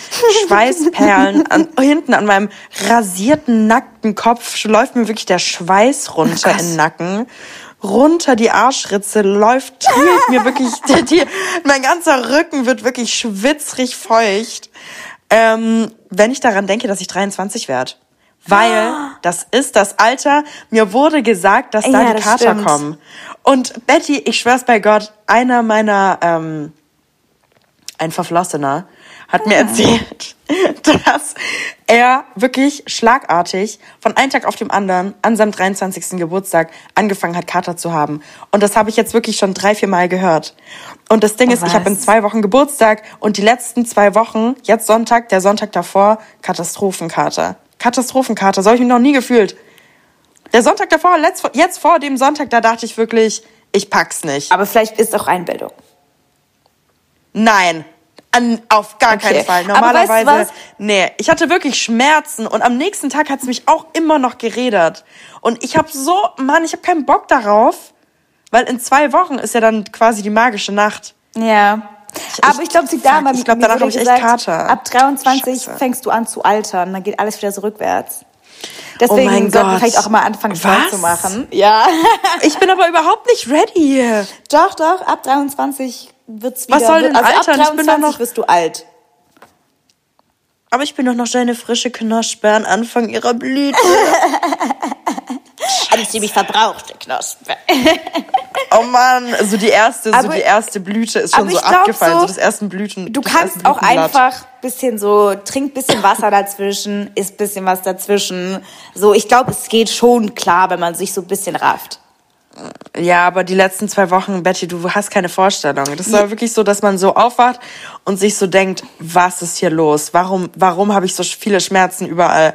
Schweißperlen an, hinten an meinem rasierten, nackten Kopf, läuft mir wirklich der Schweiß runter krass. in den Nacken. Runter die Arschritze läuft, trieft mir wirklich, die, die, mein ganzer Rücken wird wirklich schwitzrig feucht. Ähm, wenn ich daran denke, dass ich 23 werde. Weil das ist das Alter. Mir wurde gesagt, dass da Ja, die das Kater stimmt. kommen. Und Betty, ich schwör's bei Gott, einer meiner, ähm, ein Verflossener, hat Ah. mir erzählt, dass er wirklich schlagartig von einem Tag auf dem anderen an seinem 23. Geburtstag angefangen hat, Kater zu haben. Und das habe ich jetzt wirklich schon drei, vier Mal gehört. Und das Ding ist, ich habe in zwei Wochen Geburtstag und die letzten zwei Wochen, jetzt Sonntag, der Sonntag davor, Katastrophenkater. Katastrophenkater, so habe ich mich noch nie gefühlt. Der Sonntag davor, letzt, jetzt vor dem Sonntag, da dachte ich wirklich, ich pack's nicht. Aber vielleicht ist auch Einbildung. Nein, an, auf gar Okay. keinen Fall. Aber weißt du Normalerweise, nee, ich hatte wirklich Schmerzen und am nächsten Tag hat's mich auch immer noch gerädert. Und ich habe so, Mann, ich habe keinen Bock darauf, weil in zwei Wochen ist ja dann quasi die magische Nacht. Ja. Aber ich glaube, daran, fuck, weil ich glaub, mir danach wurde hab ich echt gesagt, Kater. ab 23 Scheiße. fängst du an zu altern, dann geht alles wieder so rückwärts. Deswegen Oh sollten wir vielleicht auch mal anfangen, Sport zu machen. Ja. Ich bin aber überhaupt nicht ready. doch, doch, ab 23 wird's wieder. Was soll denn also ab altern? Ich bin doch 23 noch- wirst du alt. Aber ich bin doch noch eine frische Knospe an Anfang ihrer Blüte. Alles ziemlich verbrauchte Knospe. Oh Mann, so die erste, so Aber- die erste Blüte ist schon so abgefallen, so, so, das ersten Blüten. Du kannst auch einfach bisschen so, trink bisschen Wasser dazwischen, isst bisschen was dazwischen. So, ich glaube, es geht schon klar, wenn man sich so ein bisschen rafft. Ja, aber die letzten zwei Wochen, Betty, du hast keine Vorstellung. Das war wirklich so, dass man so aufwacht und sich so denkt, was ist hier los? Warum, warum habe ich so viele Schmerzen überall?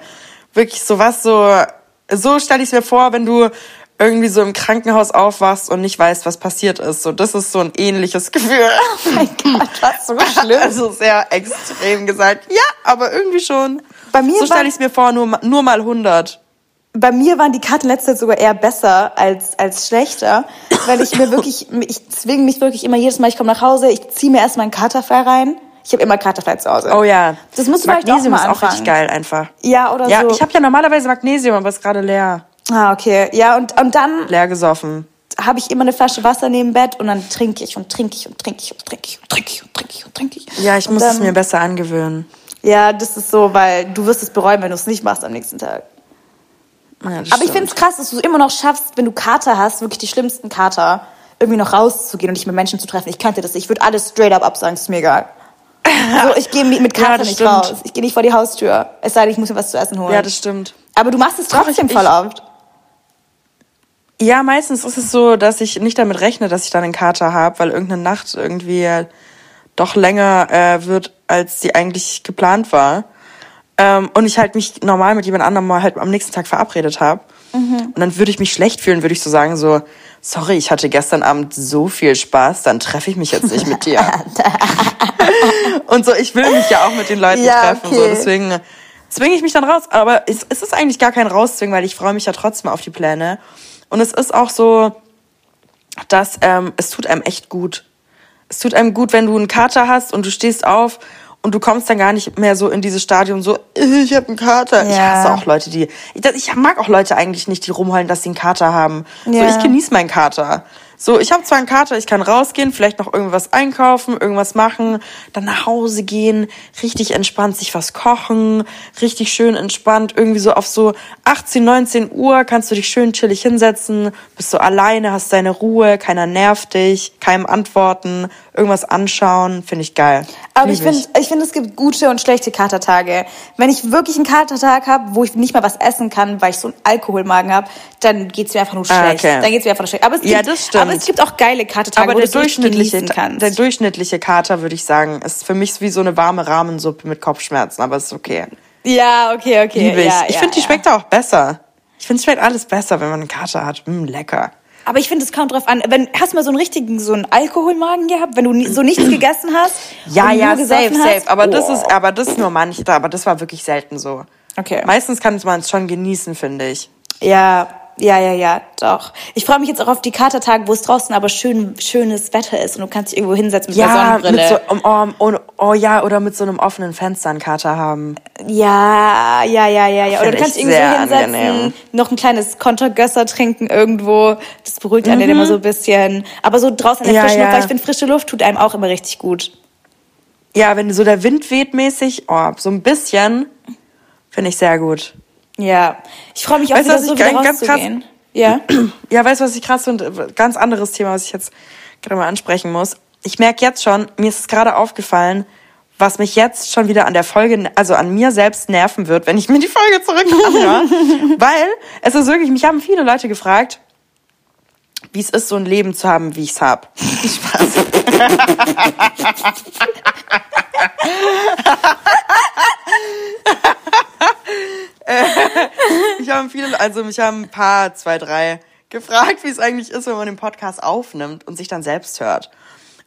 Wirklich so was so, so stelle ich es mir vor, wenn du irgendwie so im Krankenhaus aufwachst und nicht weißt, was passiert ist. So, das ist so ein ähnliches Gefühl. Oh mein Gott, was so schlimm. Also sehr extrem gesagt. Ja, aber irgendwie schon. Bei mir so stelle ich es mir vor, nur, nur mal 100. Bei mir waren die Karten in letzter Zeit sogar eher besser als, als schlechter, weil ich mir wirklich, ich zwinge mich wirklich immer jedes Mal, ich komme nach Hause, ich ziehe mir erstmal einen Katerfly rein. Ich habe immer Katerfly zu Hause. Oh ja. Das musst du vielleicht Magnesium auch mal ist auch richtig anfangen. geil einfach. Ja, oder Ja, so. ich habe ja normalerweise Magnesium, aber ist gerade leer. ah, okay. Ja, und, und dann Leer gesoffen. habe ich immer eine Flasche Wasser neben dem Bett und dann trinke ich und trinke ich und trinke ich und trinke ich und trinke ich und trinke ich und trinke ich. Ja, ich und muss dann, es mir besser angewöhnen. Ja, das ist so, weil du wirst es bereuen, wenn du es nicht machst am nächsten Tag. Ja, Aber ich finde es krass, dass du es immer noch schaffst, wenn du Kater hast, wirklich die schlimmsten Kater, irgendwie noch rauszugehen und dich mit Menschen zu treffen. Ich könnte das. Ich würde alles straight up absagen, ist mir egal. So, ich gehe mit Ja, Kater das nicht stimmt. raus. Ich gehe nicht vor die Haustür. Es sei denn, ich muss mir was zu essen holen. Ja, das stimmt. Aber du machst es trotzdem ich- voll oft. Ja, meistens ist es so, dass ich nicht damit rechne, dass ich dann einen Kater habe, weil irgendeine Nacht irgendwie doch länger äh, wird, als sie eigentlich geplant war. Ähm, und ich halt mich normal mit jemand anderem mal halt am nächsten Tag verabredet habe. Und dann würde ich mich schlecht fühlen, würde ich so sagen, so, sorry, ich hatte gestern Abend so viel Spaß, dann treffe ich mich jetzt nicht mit dir. und so, ich will mich ja auch mit den Leuten Ja, treffen. So, okay. deswegen zwinge ich mich dann raus. Aber es, es ist eigentlich gar kein Rauszwingen, weil ich freue mich ja trotzdem auf die Pläne. Und es ist auch so, dass ähm, es tut einem echt gut. Es tut einem gut, wenn du einen Kater hast und du stehst auf und du kommst dann gar nicht mehr so in dieses Stadium so, "Äh, ich habe einen Kater. Ich Ja. hasse auch Leute, die, ich, ich mag auch Leute eigentlich nicht, die rumheulen, dass sie einen Kater haben. So, Ja. ich genieße meinen Kater. So, ich habe zwar einen Kater, ich kann rausgehen, vielleicht noch irgendwas einkaufen, irgendwas machen, dann nach Hause gehen, richtig entspannt sich was kochen, richtig schön entspannt, irgendwie so auf so 18, 19 Uhr kannst du dich schön chillig hinsetzen, bist so alleine, hast deine Ruhe, keiner nervt dich, keinem antworten, irgendwas anschauen, finde ich geil. Aber ich Lieb finde, ich finde, es gibt gute und schlechte Katertage. Wenn ich wirklich einen Katertag habe, wo ich nicht mal was essen kann, weil ich so einen Alkoholmagen habe, dann geht's mir einfach nur Ah, schlecht. okay. Dann geht's mir einfach nur schlecht. Aber es gibt, Ja, das stimmt. Aber es gibt auch geile Katertage, aber wo der du durchschnittliche, kannst. der durchschnittliche Kater, würde ich sagen, ist für mich wie so eine warme Rahmensuppe mit Kopfschmerzen, aber ist okay. ja, okay, okay. Liebe ich. Ja, ich ja, finde, die ja. schmeckt auch besser. Ich finde, es schmeckt alles besser, wenn man einen Kater hat. Mm, lecker. Aber ich finde, es kommt drauf an. Wenn, hast du mal so einen richtigen, so einen Alkoholmagen gehabt, wenn du so nichts gegessen hast? Ja, ja, safe, gesoffen safe. hast? Aber das Oh. ist, aber das ist nur manchmal, aber das war wirklich selten so. Okay. Meistens kann man es schon genießen, finde ich. Ja, ja, ja, ja, doch. Ich freue mich jetzt auch auf die Katertage, wo es draußen aber schön, schönes Wetter ist und du kannst dich irgendwo hinsetzen mit der Ja, Sonnenbrille. mit so, oh, oh, oh, ja, oder mit so einem offenen Fenster einen Kater haben. Ja, ja, ja, ja, ja. Oder du kannst irgendwie so hinsetzen, angenehm. noch ein kleines Kontergösser trinken irgendwo. Das beruhigt einen dann immer so ein bisschen. Aber so draußen in der Mhm. Ja, frischen Luft, ja. weil ich finde, frische Luft tut einem auch immer richtig gut. Ja, wenn so der Wind weht mäßig, oh, so ein bisschen, finde ich sehr gut. Ja. Ich freue mich auch Weißt wieder was so ich wieder ganz krass-. Ja. Ja, weißt du, was ich krass finde? Ganz anderes Thema, was ich jetzt gerade mal ansprechen muss. Ich merke jetzt schon, mir ist es gerade aufgefallen, was mich jetzt schon wieder an der Folge, also an mir selbst nerven wird, wenn ich mir die Folge zurück anhöre. Weil es ist wirklich, mich haben viele Leute gefragt, wie es ist, so ein Leben zu haben, wie ich es habe. Spaß. Ich habe viele, also mich haben ein paar, zwei, drei gefragt, wie es eigentlich ist, wenn man den Podcast aufnimmt und sich dann selbst hört.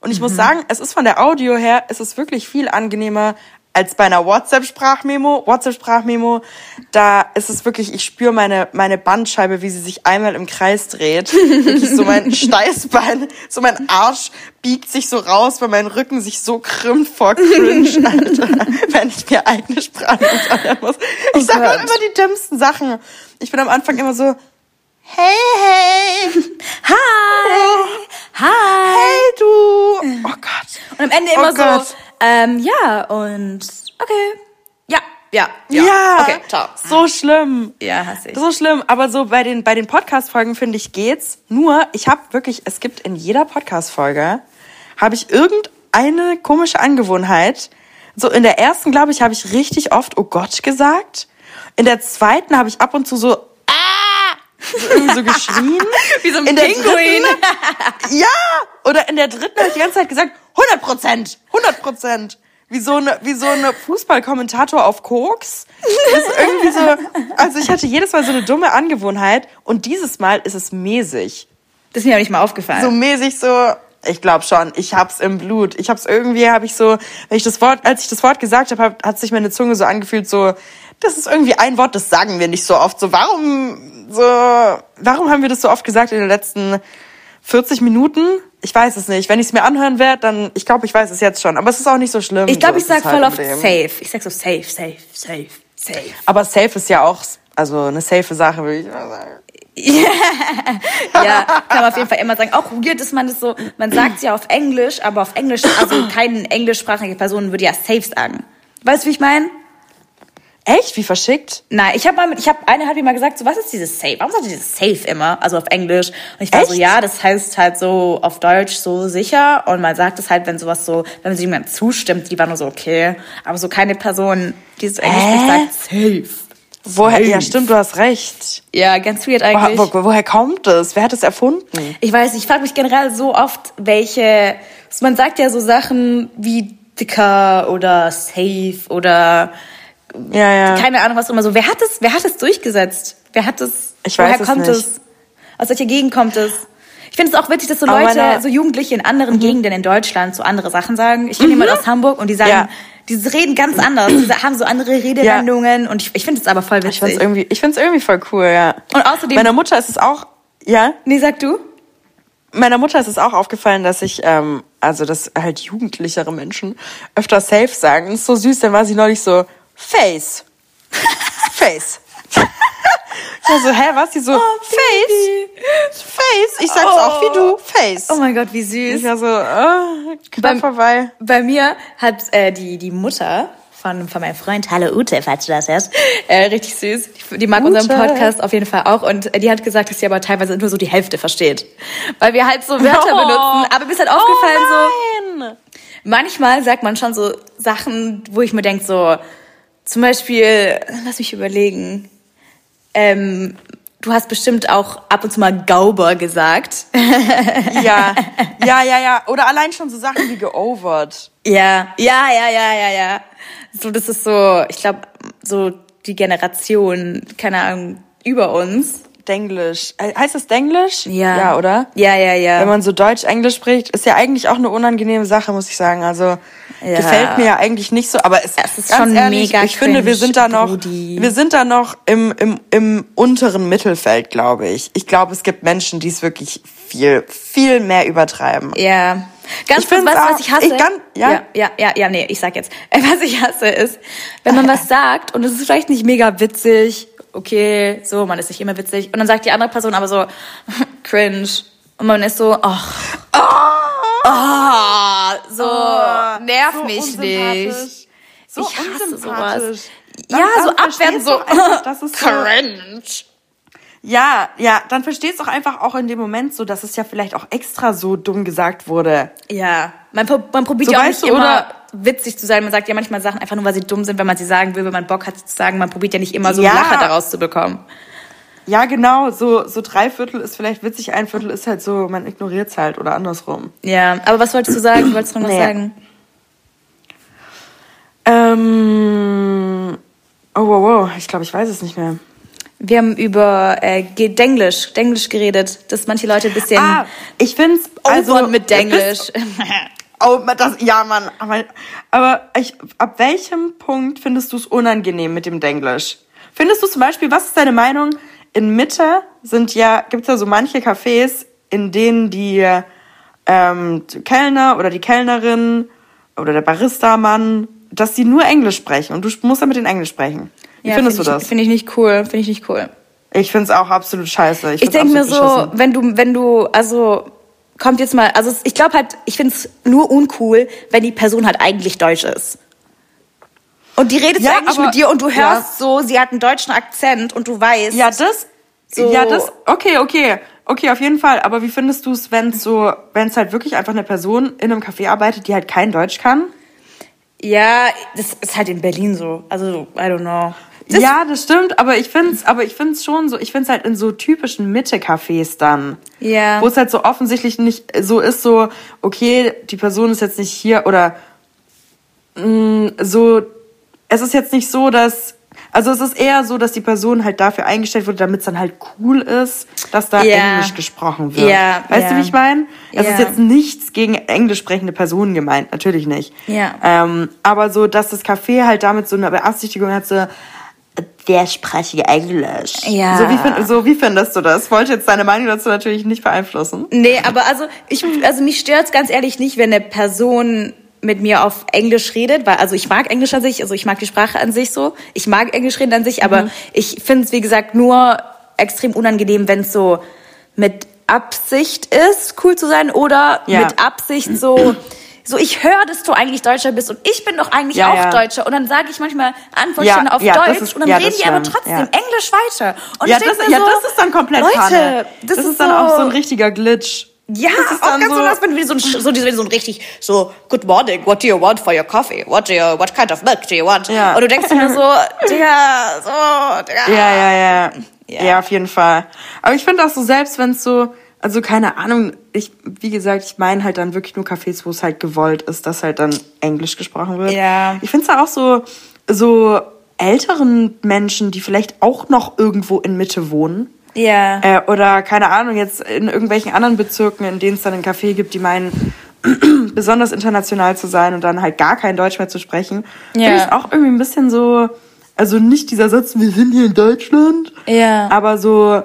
Und ich muss sagen, es ist von der Audio her, es ist wirklich viel angenehmer als bei einer WhatsApp-Sprachmemo. WhatsApp-Sprachmemo, da ist es wirklich, ich spüre meine, meine Bandscheibe, wie sie sich einmal im Kreis dreht. Wirklich so mein Steißbein, so mein Arsch biegt sich so raus, weil mein Rücken sich so krümmt vor Cringe, Alter, wenn ich mir eigene Sprache anhören muss. Ich sage auch Gott. immer die dümmsten Sachen. Ich bin am Anfang immer so, hey, hey, Hi! Hi! hey du. Oh Gott. Und am Ende Oh immer so, Gott. Ähm, ja, und okay. Ja, ja, ja. Ja, Okay, ciao. so schlimm. Ja, hasse ich. So schlimm, aber so bei den bei den Podcast Folgen finde ich geht's. Nur ich habe wirklich, es gibt in jeder Podcast Folge habe ich irgendeine komische Angewohnheit. So in der ersten, glaube ich, habe ich richtig oft oh Gott gesagt. In der zweiten habe ich ab und zu so ah so so geschrien. Wie so ein in der Pinguin. dritten, ja, oder in der dritten habe ich die ganze Zeit gesagt 100 Prozent, 100 Prozent. Wie so eine, wie so eine Fußballkommentator auf Koks. Das ist irgendwie so, also ich hatte jedes Mal so eine dumme Angewohnheit und dieses Mal ist es mäßig. Das ist mir auch nicht mal aufgefallen. So mäßig so, ich glaube schon, ich hab's im Blut. Ich hab's irgendwie, habe ich so, wenn ich das Wort, als ich das Wort gesagt habe, hat, hat sich meine Zunge so angefühlt, so, das ist irgendwie ein Wort, das sagen wir nicht so oft. So, warum, so, warum haben wir das so oft gesagt in den letzten 40 Minuten? Ich weiß es nicht. Wenn ich es mir anhören werde, dann, ich glaube, ich weiß es jetzt schon. Aber es ist auch nicht so schlimm. ich glaube, so ich es sag voll halt oft safe. Ich sag so safe, safe, safe, safe. Aber safe ist ja auch, also eine safe Sache, würde ich mal sagen. Ja, kann man auf jeden Fall immer sagen. Auch weird ist man das so, man sagt ja auf Englisch, aber auf Englisch, also keine englischsprachige Person würde ja safe sagen. Weißt du, wie ich meine? Echt? Wie verschickt? Nein, ich habe mal mit, ich habe eine hat mir mal gesagt, so was ist dieses safe? Warum sagt ihr dieses safe immer? Also auf Englisch. Und ich war so, Echt? ja, das heißt halt so auf Deutsch so sicher und man sagt es halt, wenn sowas so, wenn sich jemand zustimmt, die war nur so okay, aber so keine Person, die so Englisch spricht, sagt safe. Woher? Ja, stimmt, du hast recht. Ja, ganz weird Wo, eigentlich. wo, woher kommt das? Wer hat es erfunden? Ich weiß, ich frage mich generell so oft, welche. Man sagt ja so Sachen wie dicker oder safe oder Ja, ja. keine Ahnung was immer so. Wer hat es? Wer hat es durchgesetzt? Wer hat es? Ich woher weiß es kommt nicht. es? Aus welcher Gegend kommt es? Ich finde es auch witzig, dass so Aber Leute, Mhm. so Jugendliche in anderen Gegenden in Deutschland so andere Sachen sagen. Ich kenne jemanden aus Hamburg und die sagen, Ja. die reden ganz anders. Die haben so andere Redewendungen und ich, ich finde es aber voll Ich find's witzig. irgendwie, ich find's irgendwie voll cool, ja. Und außerdem- Meiner Mutter ist es auch, ja. Nee, sag du? meiner Mutter ist es auch aufgefallen, dass ich, ähm, also dass halt jugendlichere Menschen öfter safe sagen. Das ist so süß, dann war sie neulich so, Face. Face. Ich war so, hä, was? Sie so, Face? Face? Ich sag's auch wie du, Face. Oh mein Gott, wie süß. Ich war so, äh, knapp Beim- vorbei. Bei mir hat äh, die, die Mutter von, von meinem Freund, hallo Ute, falls du das hörst, äh, richtig süß. Die, die mag Ute. unseren Podcast auf jeden Fall auch und die hat gesagt, dass sie aber teilweise nur so die Hälfte versteht. Weil wir halt so Wörter Oh. benutzen. Aber mir ist halt aufgefallen so, Nein. manchmal sagt man schon so Sachen, wo ich mir denk so, zum Beispiel, lass mich überlegen, ähm, du hast bestimmt auch ab und zu mal Gauber gesagt. Ja, ja, ja, ja. Oder allein schon so Sachen wie geovert. Ja, ja, ja, ja, ja, ja. So, das ist so, ich glaube, so die Generation, keine Ahnung, über uns. Denglisch. Heißt das Denglisch? Ja. Ja, oder? Ja, ja, ja. Wenn man so Deutsch-Englisch spricht, ist ja eigentlich auch eine unangenehme Sache, muss ich sagen. Also Ja. gefällt mir ja eigentlich nicht so, aber es, Es ist ganz schon ehrlich, mega ich finde, wir cringe, sind da noch, Brudi. wir sind da noch im, im, im unteren Mittelfeld, glaube ich. Ich glaube, es gibt Menschen, die es wirklich viel, viel mehr übertreiben. ja. Ganz Ich kurz, was, auch- was ich hasse. ich kann- ja? ja, ja, ja, ja, nee, ich sag jetzt. Was ich hasse ist, wenn man was sagt und es ist vielleicht nicht mega witzig, okay, so, man ist nicht immer witzig, und dann sagt die andere Person aber so, cringe. Und man ist so, ach, ah, so, nerv so mich nicht. So Ich hasse sowas. Dann- ja, dann so abwertend, so, einfach, dass es so- cringe. Ja, ja, dann verstehst du auch einfach auch in dem Moment so, dass es ja vielleicht auch extra so dumm gesagt wurde. Ja, man, man probiert So ja auch nicht du, immer oder- witzig zu sein. Man sagt ja manchmal Sachen einfach nur, weil sie dumm sind, wenn man sie sagen will, wenn man Bock hat zu sagen. Man probiert ja nicht immer so Ja. Lacher daraus zu bekommen. Ja, genau, so, so drei Viertel ist vielleicht witzig, ein Viertel ist halt so, man ignoriert es halt oder andersrum. Ja, aber was wolltest du sagen? Du wolltest noch was Nee. sagen? Ähm, oh, wow, wow, ich glaube, ich weiß es nicht mehr. Wir haben über äh, Denglisch, Denglisch geredet, dass manche Leute ein bisschen Ah, ich find's, also... also mit Denglisch. Oh, das, ja, Mann. Aber, aber ich, ab welchem Punkt findest du es unangenehm mit dem Denglisch? Findest du zum Beispiel, was ist deine Meinung? In Mitte sind ja, gibt's ja so manche Cafés, in denen die ähm, Kellner oder die Kellnerin oder der Barista-Mann, dass sie nur Englisch sprechen und du musst damit in Englisch sprechen. Wie Ja, findest find du ich, das? Finde ich nicht cool, finde ich nicht cool. Ich find's auch absolut scheiße. Ich find's denke mir so, beschissen. wenn du, wenn du, also kommt jetzt mal, also es- ich glaube halt, ich finde es nur uncool, wenn die Person halt eigentlich deutsch ist. Und die redet Ja, eigentlich aber- mit dir und du hörst ja. so, sie hat einen deutschen Akzent und du weißt. Ja, das. So- Ja, das. Okay, okay. Okay, auf jeden Fall. Aber wie findest du es, wenn es so, wenn es halt wirklich einfach eine Person in einem Café arbeitet, die halt kein Deutsch kann? Ja, das ist halt in Berlin so. Also, I don't know. Das, ja, das stimmt, aber ich find's, aber ich find's schon so, ich find's halt in so typischen Mitte-Cafés dann. Ja. Wo es halt so offensichtlich nicht so ist, so, okay, die Person ist jetzt nicht hier oder mh, so, es ist jetzt nicht so, dass, also es ist eher so, dass die Person halt dafür eingestellt wurde, damit es dann halt cool ist, dass da Ja. Englisch gesprochen wird. Ja, weißt ja. du, wie ich meine? Es ist jetzt nichts gegen englisch sprechende Personen gemeint, natürlich nicht. Ja. Ähm, aber so, dass das Café halt damit so eine Beabsichtigung hat, so, der spreche Englisch. Ja. So wie, find, so wie findest du das? Wollte jetzt deine Meinung dazu natürlich nicht beeinflussen. Nee, aber also ich, also mich stört's ganz ehrlich nicht, wenn eine Person mit mir auf Englisch redet, weil also ich mag Englisch an sich, also ich mag die Sprache an sich so, ich mag Englisch reden an sich, aber ich finde es wie gesagt nur extrem unangenehm, wenn es so mit Absicht ist, cool zu sein oder Ja. mit Absicht so so ich höre, dass du eigentlich Deutscher bist und ich bin doch eigentlich Ja, auch ja. Deutscher und dann sage ich manchmal Antworten auf das Deutsch ist- und dann reden das die aber trotzdem. Englisch weiter. Und ja, das, ja, so, das ist dann komplett Leute, Panne. das, ist, dann so, auch so ein richtiger Glitch. ja, Das ist auch ganz so, dass man wie so ein, so, so, so ein richtig so Good morning, what do you want for your coffee? What do you, what kind of milk do you want? Ja. Und du denkst dir so, Digga, so, Digga. Ja, ja, ja. Ja. Ja, auf jeden Fall. Aber ich finde auch so, selbst wenn es so, also keine Ahnung, ich, wie gesagt, ich meine halt dann wirklich nur Cafés, wo es halt gewollt ist, dass halt dann Englisch gesprochen wird. Ja. Ich finde es auch so, so älteren Menschen, die vielleicht auch noch irgendwo in Mitte wohnen. Ja. Äh, oder keine Ahnung, jetzt in irgendwelchen anderen Bezirken, in denen es dann ein Café gibt, die meinen, besonders international zu sein und dann halt gar kein Deutsch mehr zu sprechen. Ja. Finde ich auch irgendwie ein bisschen so, also nicht dieser Satz, wir sind hier in Deutschland, Ja. aber so,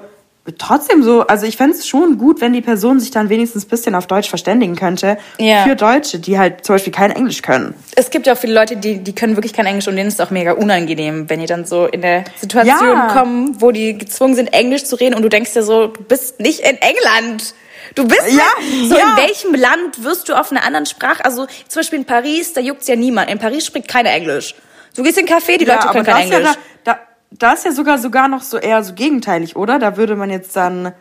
trotzdem so, also ich fände es schon gut, wenn die Person sich dann wenigstens ein bisschen auf Deutsch verständigen könnte. Ja. Für Deutsche, die halt zum Beispiel kein Englisch können. Es gibt ja auch viele Leute, die, die können wirklich kein Englisch und denen ist es auch mega unangenehm, wenn die dann so in der Situation Ja. kommen, wo die gezwungen sind, Englisch zu reden und du denkst dir so, du bist nicht in England. Du bist Ja, halt, so ja. in welchem Land wirst du auf einer anderen Sprache, also zum Beispiel in Paris, da juckt's ja niemand. In Paris spricht keiner Englisch. Du gehst in einen Café, die Leute können kein ist ja Englisch. da, da, da ist ja sogar sogar noch so eher so gegenteilig, oder? Da würde man jetzt dann.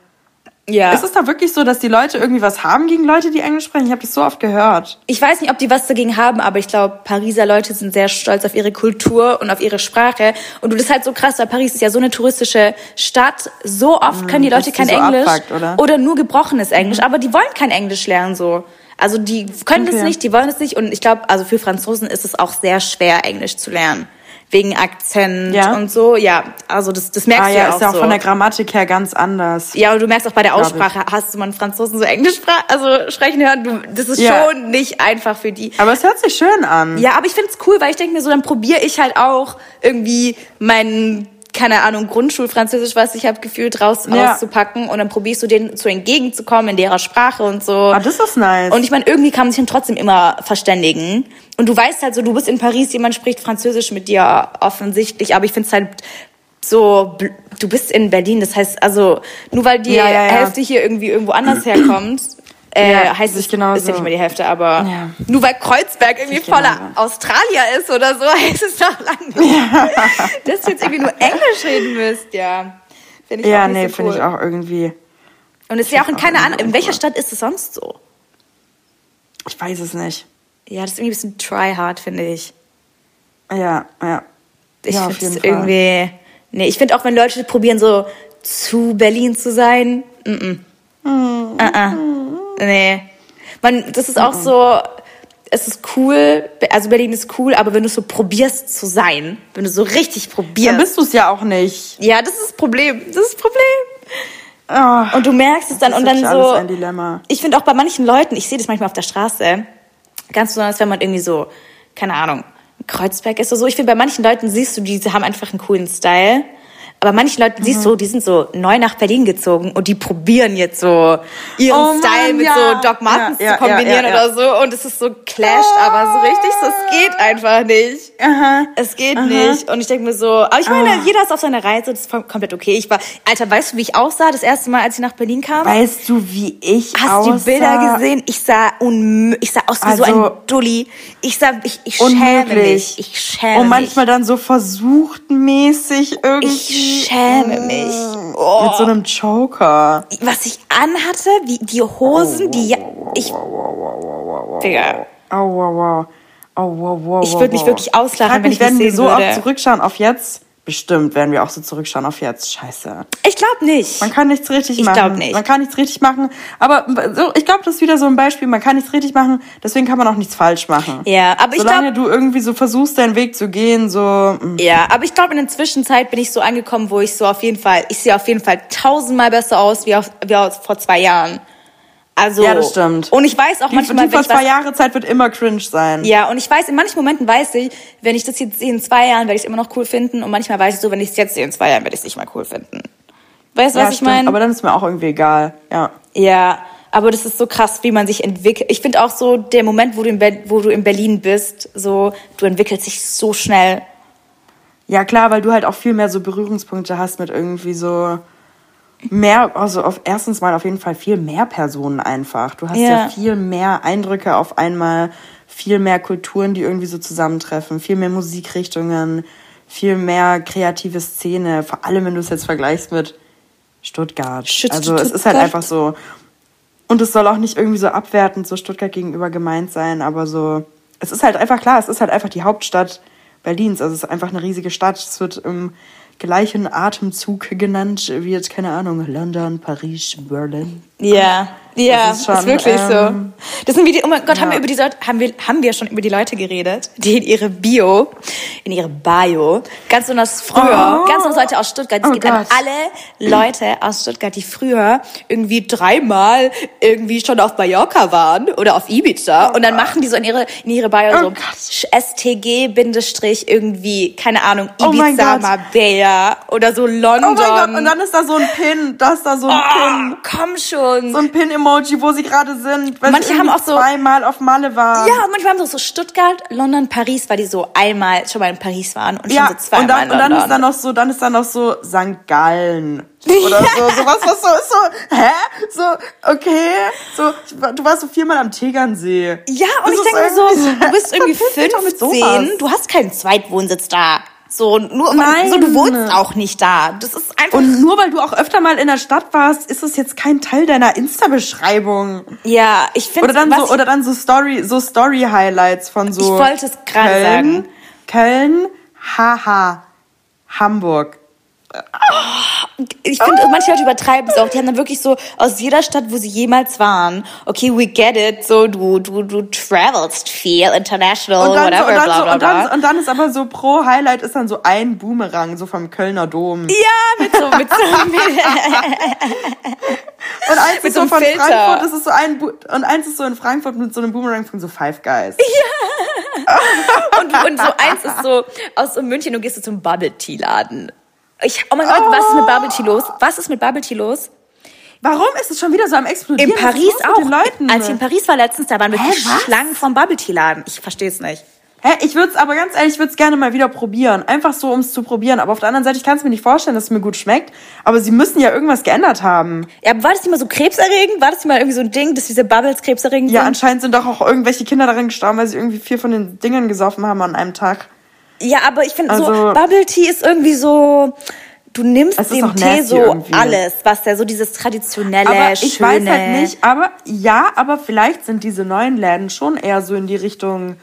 Ja. Ist es da wirklich so, dass die Leute irgendwie was haben gegen Leute, die Englisch sprechen? Ich habe das so oft gehört. Ich weiß nicht, ob die was dagegen haben, aber ich glaube, Pariser Leute sind sehr stolz auf ihre Kultur und auf ihre Sprache. Und du das ist halt so krass, weil Paris ist ja so eine touristische Stadt. So oft können die Leute kein so Englisch abfuckt, oder? nur gebrochenes Englisch, aber die wollen kein Englisch lernen so. Also die können es Okay. nicht, die wollen es nicht und ich glaube, also für Franzosen ist es auch sehr schwer Englisch zu lernen wegen Akzent Ja? und so. Ja, also das das merkst Ah du ja, ja, auch ist ja auch so. von der Grammatik her ganz anders. Ja, und du merkst auch bei der ich. Aussprache, hast du mal einen Franzosen so Englisch also sprechen hören, du, das ist Ja. schon nicht einfach für die. Aber es hört sich schön an. Ja, aber ich find's cool, weil ich denke mir so, dann probiere ich halt auch irgendwie meinen, keine Ahnung, Grundschulfranzösisch, was ich habe, gefühlt raus Ja. auszupacken und dann probierst du denen so entgegenzukommen in ihrer Sprache und so. Ah, das ist nice. Und ich meine, irgendwie kann man sich dann trotzdem immer verständigen. Und du weißt halt so, du bist in Paris, jemand spricht Französisch mit dir offensichtlich, aber ich find's halt so, du bist in Berlin, das heißt, also nur weil die ja, ja. Hälfte hier irgendwie irgendwo anders herkommt, äh, Ja, heißt es, genauso. ist ja nicht mehr die Hälfte, aber Ja. nur weil Kreuzberg irgendwie ich voller genauso. Australier ist oder so, heißt es doch lange nicht, dass du jetzt irgendwie nur Englisch reden müsst, ja. Finde ich ja, auch nicht nee, so finde cool. ich auch irgendwie. Und es ist ja auch in keiner anderen, in welcher. Stadt ist es sonst so? Ich weiß es nicht. Ja, das ist irgendwie ein bisschen try-hard, finde ich. Ja, ja. Ich ja, finde es irgendwie. Nee, ich finde auch, wenn Leute probieren, so zu Berlin zu sein. Mm -mm. Hm. Uh -uh. Nee. Man, das ist auch so. Es ist cool, also Berlin ist cool, aber wenn du so probierst zu sein, wenn du so richtig Dann probierst. bist du es ja auch nicht. ja, das ist das Problem. Das ist das Problem. Ah, Und du merkst es dann und dann so. ein Dilemma. Ich finde auch bei manchen Leuten, ich sehe das manchmal auf der Straße, ganz besonders, wenn man irgendwie so, keine Ahnung, Kreuzberg ist oder so. Ich finde, bei manchen Leuten siehst du, die haben einfach einen coolen Style. Aber manchen Leuten Mhm. siehst du, die sind so neu nach Berlin gezogen und die probieren jetzt so ihren Oh Mann, Style mit ja. so Doc Martens Ja, ja, zu kombinieren oder so. Und es ist so clasht, aber so richtig, so, es geht einfach nicht. Aha. Es geht nicht. Und ich denke mir so, aber ich meine, Ah. jeder ist auf seiner Reise, das ist komplett okay. Ich war, Alter, weißt du, wie ich aussah das erste Mal, als ich nach Berlin kam? Weißt du, wie ich Hast du aussah? die Bilder gesehen? Ich sah unmö ich sah aus wie so Also- ein Dulli. Ich sah, ich, ich schäme mich. Ich schäme Und manchmal dann so versucht mäßig irgendwie. mich. Ich schäme mich. Oh. Mit so einem Joker. Was ich anhatte, wie die Hosen, die, ja- ich, Digga. Oh, wow, wow. Oh, wow, wow. Ich wow, würd mich wow. wirklich auslachen, frag wenn mich, ich das werden wir so würde. oft zurückschauen auf jetzt? Bestimmt werden wir auch so zurückschauen auf jetzt. Scheiße. Ich glaube nicht. Man kann nichts richtig Ich machen. glaub nicht. Man kann nichts richtig machen. Aber so, ich glaube, das ist wieder so ein Beispiel. Man kann nichts richtig machen, deswegen kann man auch nichts falsch machen. Ja, aber ich Solange glaube, du irgendwie so versuchst, deinen Weg zu gehen, so. mm. ja, aber ich glaube, in der Zwischenzeit bin ich so angekommen, wo ich so auf jeden Fall, ich sehe auf jeden Fall tausendmal besser aus wie, auf, wie vor zwei Jahren. Also. Ja, das stimmt. Und ich weiß auch Die, manchmal, die vor zwei Jahre Zeit wird immer cringe sein. Ja, und ich weiß, in manchen Momenten weiß ich, wenn ich das jetzt sehe in zwei Jahren, werde ich es immer noch cool finden. Und manchmal weiß ich so, wenn ich es jetzt sehe in zwei Jahren, werde ich es nicht mehr cool finden. Weißt du, Ja, was ich meine? Aber dann ist mir auch irgendwie egal. Ja. Ja, aber das ist so krass, wie man sich entwickelt. Ich finde auch so, der Moment, wo du, in wo du in Berlin bist, so, du entwickelst dich so schnell. Ja, klar, weil du halt auch viel mehr so Berührungspunkte hast mit irgendwie so mehr, also auf erstens mal auf jeden Fall viel mehr Personen einfach. Du hast ja, Ja. viel mehr Eindrücke auf einmal, viel mehr Kulturen, die irgendwie so zusammentreffen, viel mehr Musikrichtungen, viel mehr kreative Szene, vor allem wenn du es jetzt vergleichst mit Stuttgart. Schut- Also es ist halt Stuttgart. einfach so. Und es soll auch nicht irgendwie so abwertend so Stuttgart gegenüber gemeint sein, aber so. Es ist halt einfach klar, es ist halt einfach die Hauptstadt Berlins. Also es ist einfach eine riesige Stadt. Es wird im gleichen Atemzug genannt wie jetzt, keine Ahnung, London, Paris, Berlin. Ja, Ja, Das ist, ist schon, wirklich ähm, so. Das sind wie die, oh mein Gott, haben ja. wir über die Leute, haben wir, haben wir schon über die Leute geredet, die in ihre Bio, in ihre Bio, ganz besonders früher, Oh. ganz besonders Leute aus Stuttgart, es Oh geht an Gott. alle Leute aus Stuttgart, die früher irgendwie dreimal irgendwie schon auf Mallorca waren oder auf Ibiza und dann machen die so in ihre, in ihre Bio Oh so Gott. STG Bindestrich irgendwie, keine Ahnung, Oh Ibiza, Gott. Marbella oder so London. Oh mein Gott, und dann ist da so ein Pin, da ist da so ein Pin. Oh, komm schon. So ein Pin-Emoji, wo sie gerade sind, weil Manche sie haben auch so- zweimal auf Malle waren. Ja, und manchmal haben auch so Stuttgart, London, Paris, weil die so einmal schon mal in Paris waren und Ja, schon so zweimal und dann, in und dann London. ist da noch so, dann ist da noch so St. Gallen. Oder so, sowas, was so ist so, hä? So, okay, so, du warst so viermal am Tegernsee. ja, und Das ich denke so, du bist irgendwie Verpiss dich doch mit 15, sowas. du hast keinen Zweitwohnsitz da. So, nur, Nein. so, du wohnst auch nicht da. Das ist einfach, Und nur weil du auch öfter mal in der Stadt warst, ist es jetzt kein Teil deiner Insta-Beschreibung. ja, ich finde, Oder dann so, oder dann so Story, so Story-Highlights von so. Ich wollte es gerade Köln, sagen. Köln, haha, Hamburg. Ich finde, manche Leute übertreiben es auch. Die haben dann wirklich so aus jeder Stadt, wo sie jemals waren, okay, we get it, so, du, du, du travelst viel, international, Und dann, whatever, so, und, dann bla, so, bla, und, dann, bla. und dann ist aber so pro Highlight ist dann so ein Boomerang, so vom Kölner Dom. Ja, mit so, mit so, Und eins Mit ist so so einem von Filter. Frankfurt, das ist so ein, Bu und eins ist so in Frankfurt mit so einem Boomerang von so Five Guys. Und, und so eins ist so aus München, du gehst so zum Bubble Tea Laden. Ich, oh mein Gott, was ist mit Bubble Tea los? Was ist mit Bubble Tea los? Warum ist es schon wieder so am explodieren? In Paris auch. Als ich in Paris war letztens, da waren wirklich Hä? Schlangen vom Bubble Tea Laden. Ich verstehe es nicht. Hä, ich würde es aber ganz ehrlich, ich würde es gerne mal wieder probieren. Einfach so, um es zu probieren. Aber auf der anderen Seite, ich kann es mir nicht vorstellen, dass es mir gut schmeckt. Aber sie müssen ja irgendwas geändert haben. Ja, aber war das nicht mal so krebserregend? War das nicht mal irgendwie so ein Ding, dass diese Bubbles krebserregend Ja, sind? anscheinend sind doch auch irgendwelche Kinder daran gestorben, weil sie irgendwie vier von den Dingern gesoffen haben an einem Tag. Ja, aber ich finde so, Also- Bubble Tea ist irgendwie so, du nimmst dem Tee so irgendwie. alles, was der so dieses traditionelle, Aber ich schöne. weiß halt nicht, aber ja, aber vielleicht sind diese neuen Läden schon eher so in die Richtung,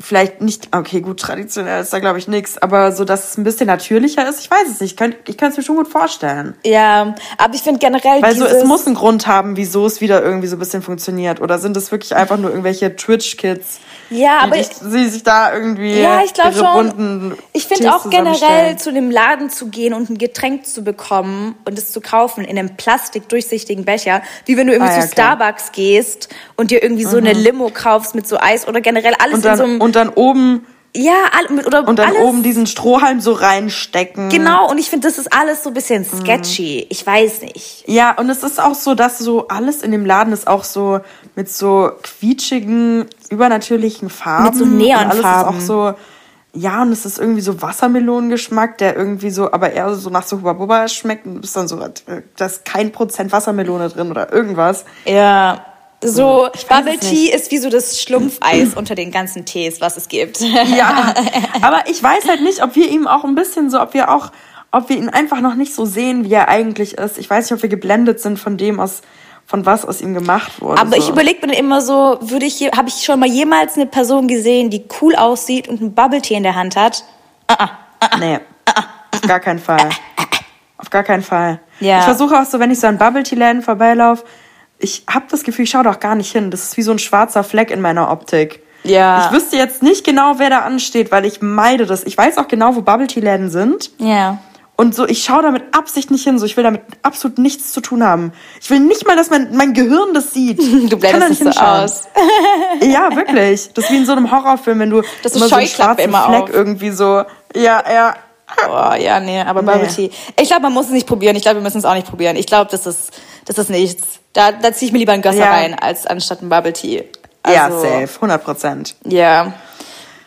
vielleicht nicht, okay, gut, traditionell ist da glaube ich nichts, aber so, dass es ein bisschen natürlicher ist, ich weiß es nicht, ich kann ich kann es mir schon gut vorstellen. Ja, aber ich finde generell Weil so, es muss einen Grund haben, wieso es wieder irgendwie so ein bisschen funktioniert. Oder sind es wirklich einfach nur irgendwelche Twitch-Kids, Ja, aber die, ich, die sich da irgendwie Ja, ich glaube schon. Ich finde auch generell zu dem Laden zu gehen und ein Getränk zu bekommen und es zu kaufen in einem plastikdurchsichtigen Becher, wie wenn du irgendwie Ah, ja, zu klar. Starbucks gehst und dir irgendwie so eine Limo kaufst mit so Eis oder generell alles Und in so dann, einem und dann oben, ja all, oder und dann alles, oben diesen Strohhalm so reinstecken. genau und ich finde das ist alles so ein bisschen Mhm. sketchy. Ich weiß nicht. Ja, und es ist auch so, dass so alles in dem Laden ist auch so mit so quietschigen, übernatürlichen Farben. Mit so Und Neonfarben. alles ist auch so, ja, und es ist irgendwie so Wassermelonengeschmack, der irgendwie so, aber eher so nach so Hubba schmeckt. Und du bist dann so, äh, da ist kein Prozent Wassermelone drin oder irgendwas. Ja. So, Bubble Tea ist wie so das Schlumpfeis unter den ganzen Tees, was es gibt. Ja, aber ich weiß halt nicht, ob wir ihm auch ein bisschen so, ob wir auch, ob wir ihn einfach noch nicht so sehen, wie er eigentlich ist. Ich weiß nicht, ob wir geblendet sind von dem aus, von was aus ihm gemacht wurde. Aber so. ich überlege mir immer so, würde ich, habe ich schon mal jemals eine Person gesehen, die cool aussieht und ein Bubble Tea in der Hand hat? Nee, auf gar keinen Fall. Auf gar keinen Fall. Ja. Ich versuche auch so, wenn ich so an Bubble Tea Läden vorbeilaufe, ich habe das Gefühl, ich schaue doch gar nicht hin. Das ist wie so ein schwarzer Fleck in meiner Optik. Ja. Ich wüsste jetzt nicht genau, wer da ansteht, weil ich meide das. Ich weiß auch genau, wo Bubble Tea Läden sind. Ja. Und so, ich schaue da mit Absicht nicht hin. So, ich will damit absolut nichts zu tun haben. Ich will nicht mal, dass mein, mein Gehirn das sieht. Du blendest es so aus. Ja, wirklich. Das ist wie in so einem Horrorfilm, wenn du Das ist immer so einen schwarzen immer Fleck auf. irgendwie so. Ja, ja. Oh, ja, nee, aber Nee. Bubble Tea. Ich glaube, man muss es nicht probieren. Ich glaube, wir müssen es auch nicht probieren. Ich glaube, das ist, das ist nichts. Da, da ziehe ich mir lieber einen Gösser Ja. rein, als anstatt ein Bubble Tea. ja, Also, safe. 100 Prozent. Ja.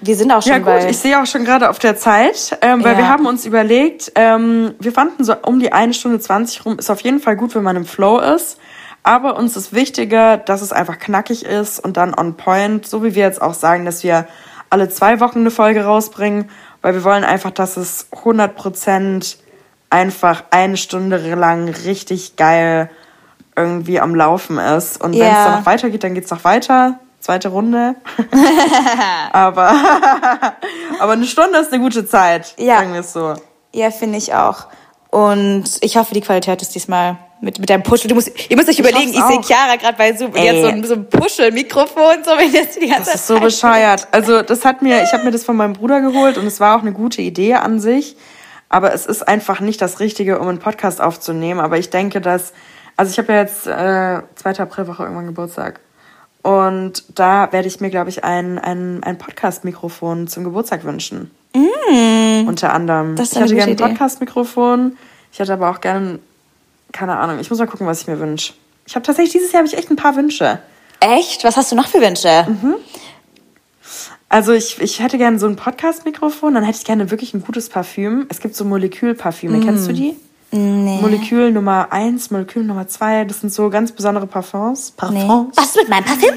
Wir sind auch schon Ja gut, bei... ich sehe auch schon gerade auf der Zeit, ähm, weil Ja. wir haben uns überlegt, ähm, wir fanden so um die eine Stunde 20 rum, ist auf jeden Fall gut, wenn man im Flow ist. Aber uns ist wichtiger, dass es einfach knackig ist und dann on point, so wie wir jetzt auch sagen, dass wir alle zwei Wochen eine Folge rausbringen, weil wir wollen einfach, dass es 100% einfach eine Stunde lang richtig geil irgendwie am Laufen ist. Und wenn es Ja. dann noch weitergeht, dann geht's noch weiter. Zweite Runde. aber, aber eine Stunde ist eine gute Zeit, Ja. sagen wir es so. Ja, finde ich auch. Und ich hoffe, die Qualität ist diesmal Mit, mit deinem Puschel. Du musst, ihr müsst euch überlegen, ich sehe. Chiara gerade bei so, Ey. jetzt so ein, so ein Puschel-Mikrofon, so wenn jetzt die ganze Das ist so bescheuert. Also das hat mir, ich habe mir das von meinem Bruder geholt und es war auch eine gute Idee an sich. Aber es ist einfach nicht das Richtige, um einen Podcast aufzunehmen. Aber ich denke, dass, also ich habe ja jetzt äh, 2. Aprilwoche irgendwann Geburtstag. Und da werde ich mir, glaube ich, ein, ein, ein Podcast-Mikrofon zum Geburtstag wünschen. Unter anderem. Mm. Das ist ich hätte gerne ein. Podcast-Mikrofon. Ich hätte aber auch gerne, keine Ahnung, ich muss mal gucken, was ich mir wünsche. Ich habe tatsächlich, dieses Jahr habe ich echt ein paar Wünsche. Echt? Was hast du noch für Wünsche? Also ich, ich hätte gerne so ein Podcast-Mikrofon, dann hätte ich gerne wirklich ein gutes Parfüm. Es gibt so Molekülparfüme, kennst du die? Nee. Molekül Nummer 1, Molekül Nummer 2, das sind so ganz besondere Parfums. Nee. Parfums. Was ist mit meinem Parfüm?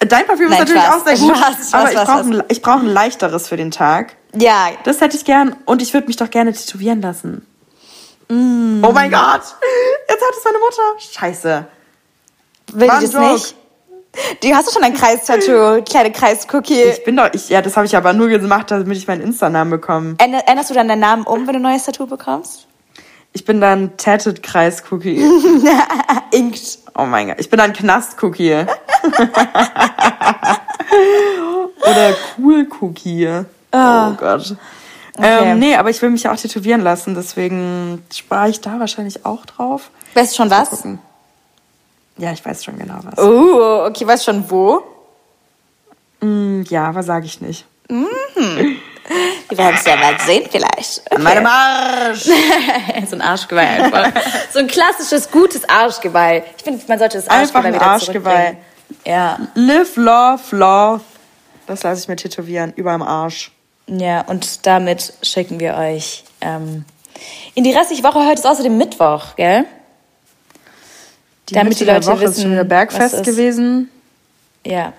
Dein Parfüm Nein, ist natürlich Spaß. auch sehr gut, Spaß, Spaß, aber ich brauche ein, ich brauch ein leichteres für den Tag. Ja. Das hätte ich gern und ich würde mich doch gerne tätowieren lassen. Mm. Oh mein Gott, jetzt hat es meine Mutter. Scheiße. Will War ein das nicht? Du hast doch schon ein Kreistattoo, kleine Kreiscookie. Ich bin doch, ich, ja, das habe ich aber nur gemacht, damit ich meinen Insta-Namen bekomme. Änder- Änderst du dann deinen Namen um, wenn du ein neues Tattoo bekommst? Ich bin dann Tatted Kreis-Cookie. Inkt. Oh mein Gott, ich bin ein Knast-Cookie. Oder Cool-Cookie. Oh Gott. Okay. Ähm, nee, aber ich will mich ja auch tätowieren lassen, deswegen spare ich da wahrscheinlich auch drauf. Weißt du schon was? Gucken. Ja, ich weiß schon genau was. Oh, okay, weißt schon wo? Mm, Ja, aber sage ich nicht. Wir werden es ja mal sehen vielleicht. Okay. Meinem Arsch! so ein Arschgeweih einfach. so ein klassisches, gutes Arschgeweih. Ich finde, man sollte das Einfach Arschgeweih ein wieder Arschgeweih. Ja. Live, love, love. Das lasse ich mir tätowieren, überm Arsch. Ja, und damit schicken wir euch ähm, in die restliche Woche. Heute ist außerdem Mittwoch, gell? Die Damit Mitte die Leute der Woche ist wissen, schon wieder Bergfest ist. gewesen. Ja.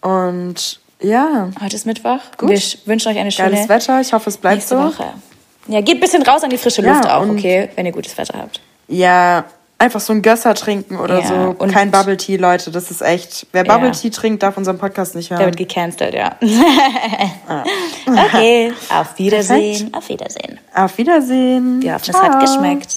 Und ja, Heute ist Mittwoch. Gut. Wir sch- wünschen euch eine schöne geiles Wetter. Ich hoffe, es bleibt so. Woche. Ja, geht ein bisschen raus an die frische Ja, Luft auch, und- okay? Wenn ihr gutes Wetter habt. Ja, einfach so ein Gösser trinken oder Ja, so. und- Kein Bubble Tea, Leute. Das ist echt. Wer Ja. Bubble Tea trinkt, darf unseren Podcast nicht Der hören. wird gecancelt, ja. okay, auf Wiedersehen. Auf Wiedersehen. Auf Wiedersehen. Wir hoffen, es hat geschmeckt.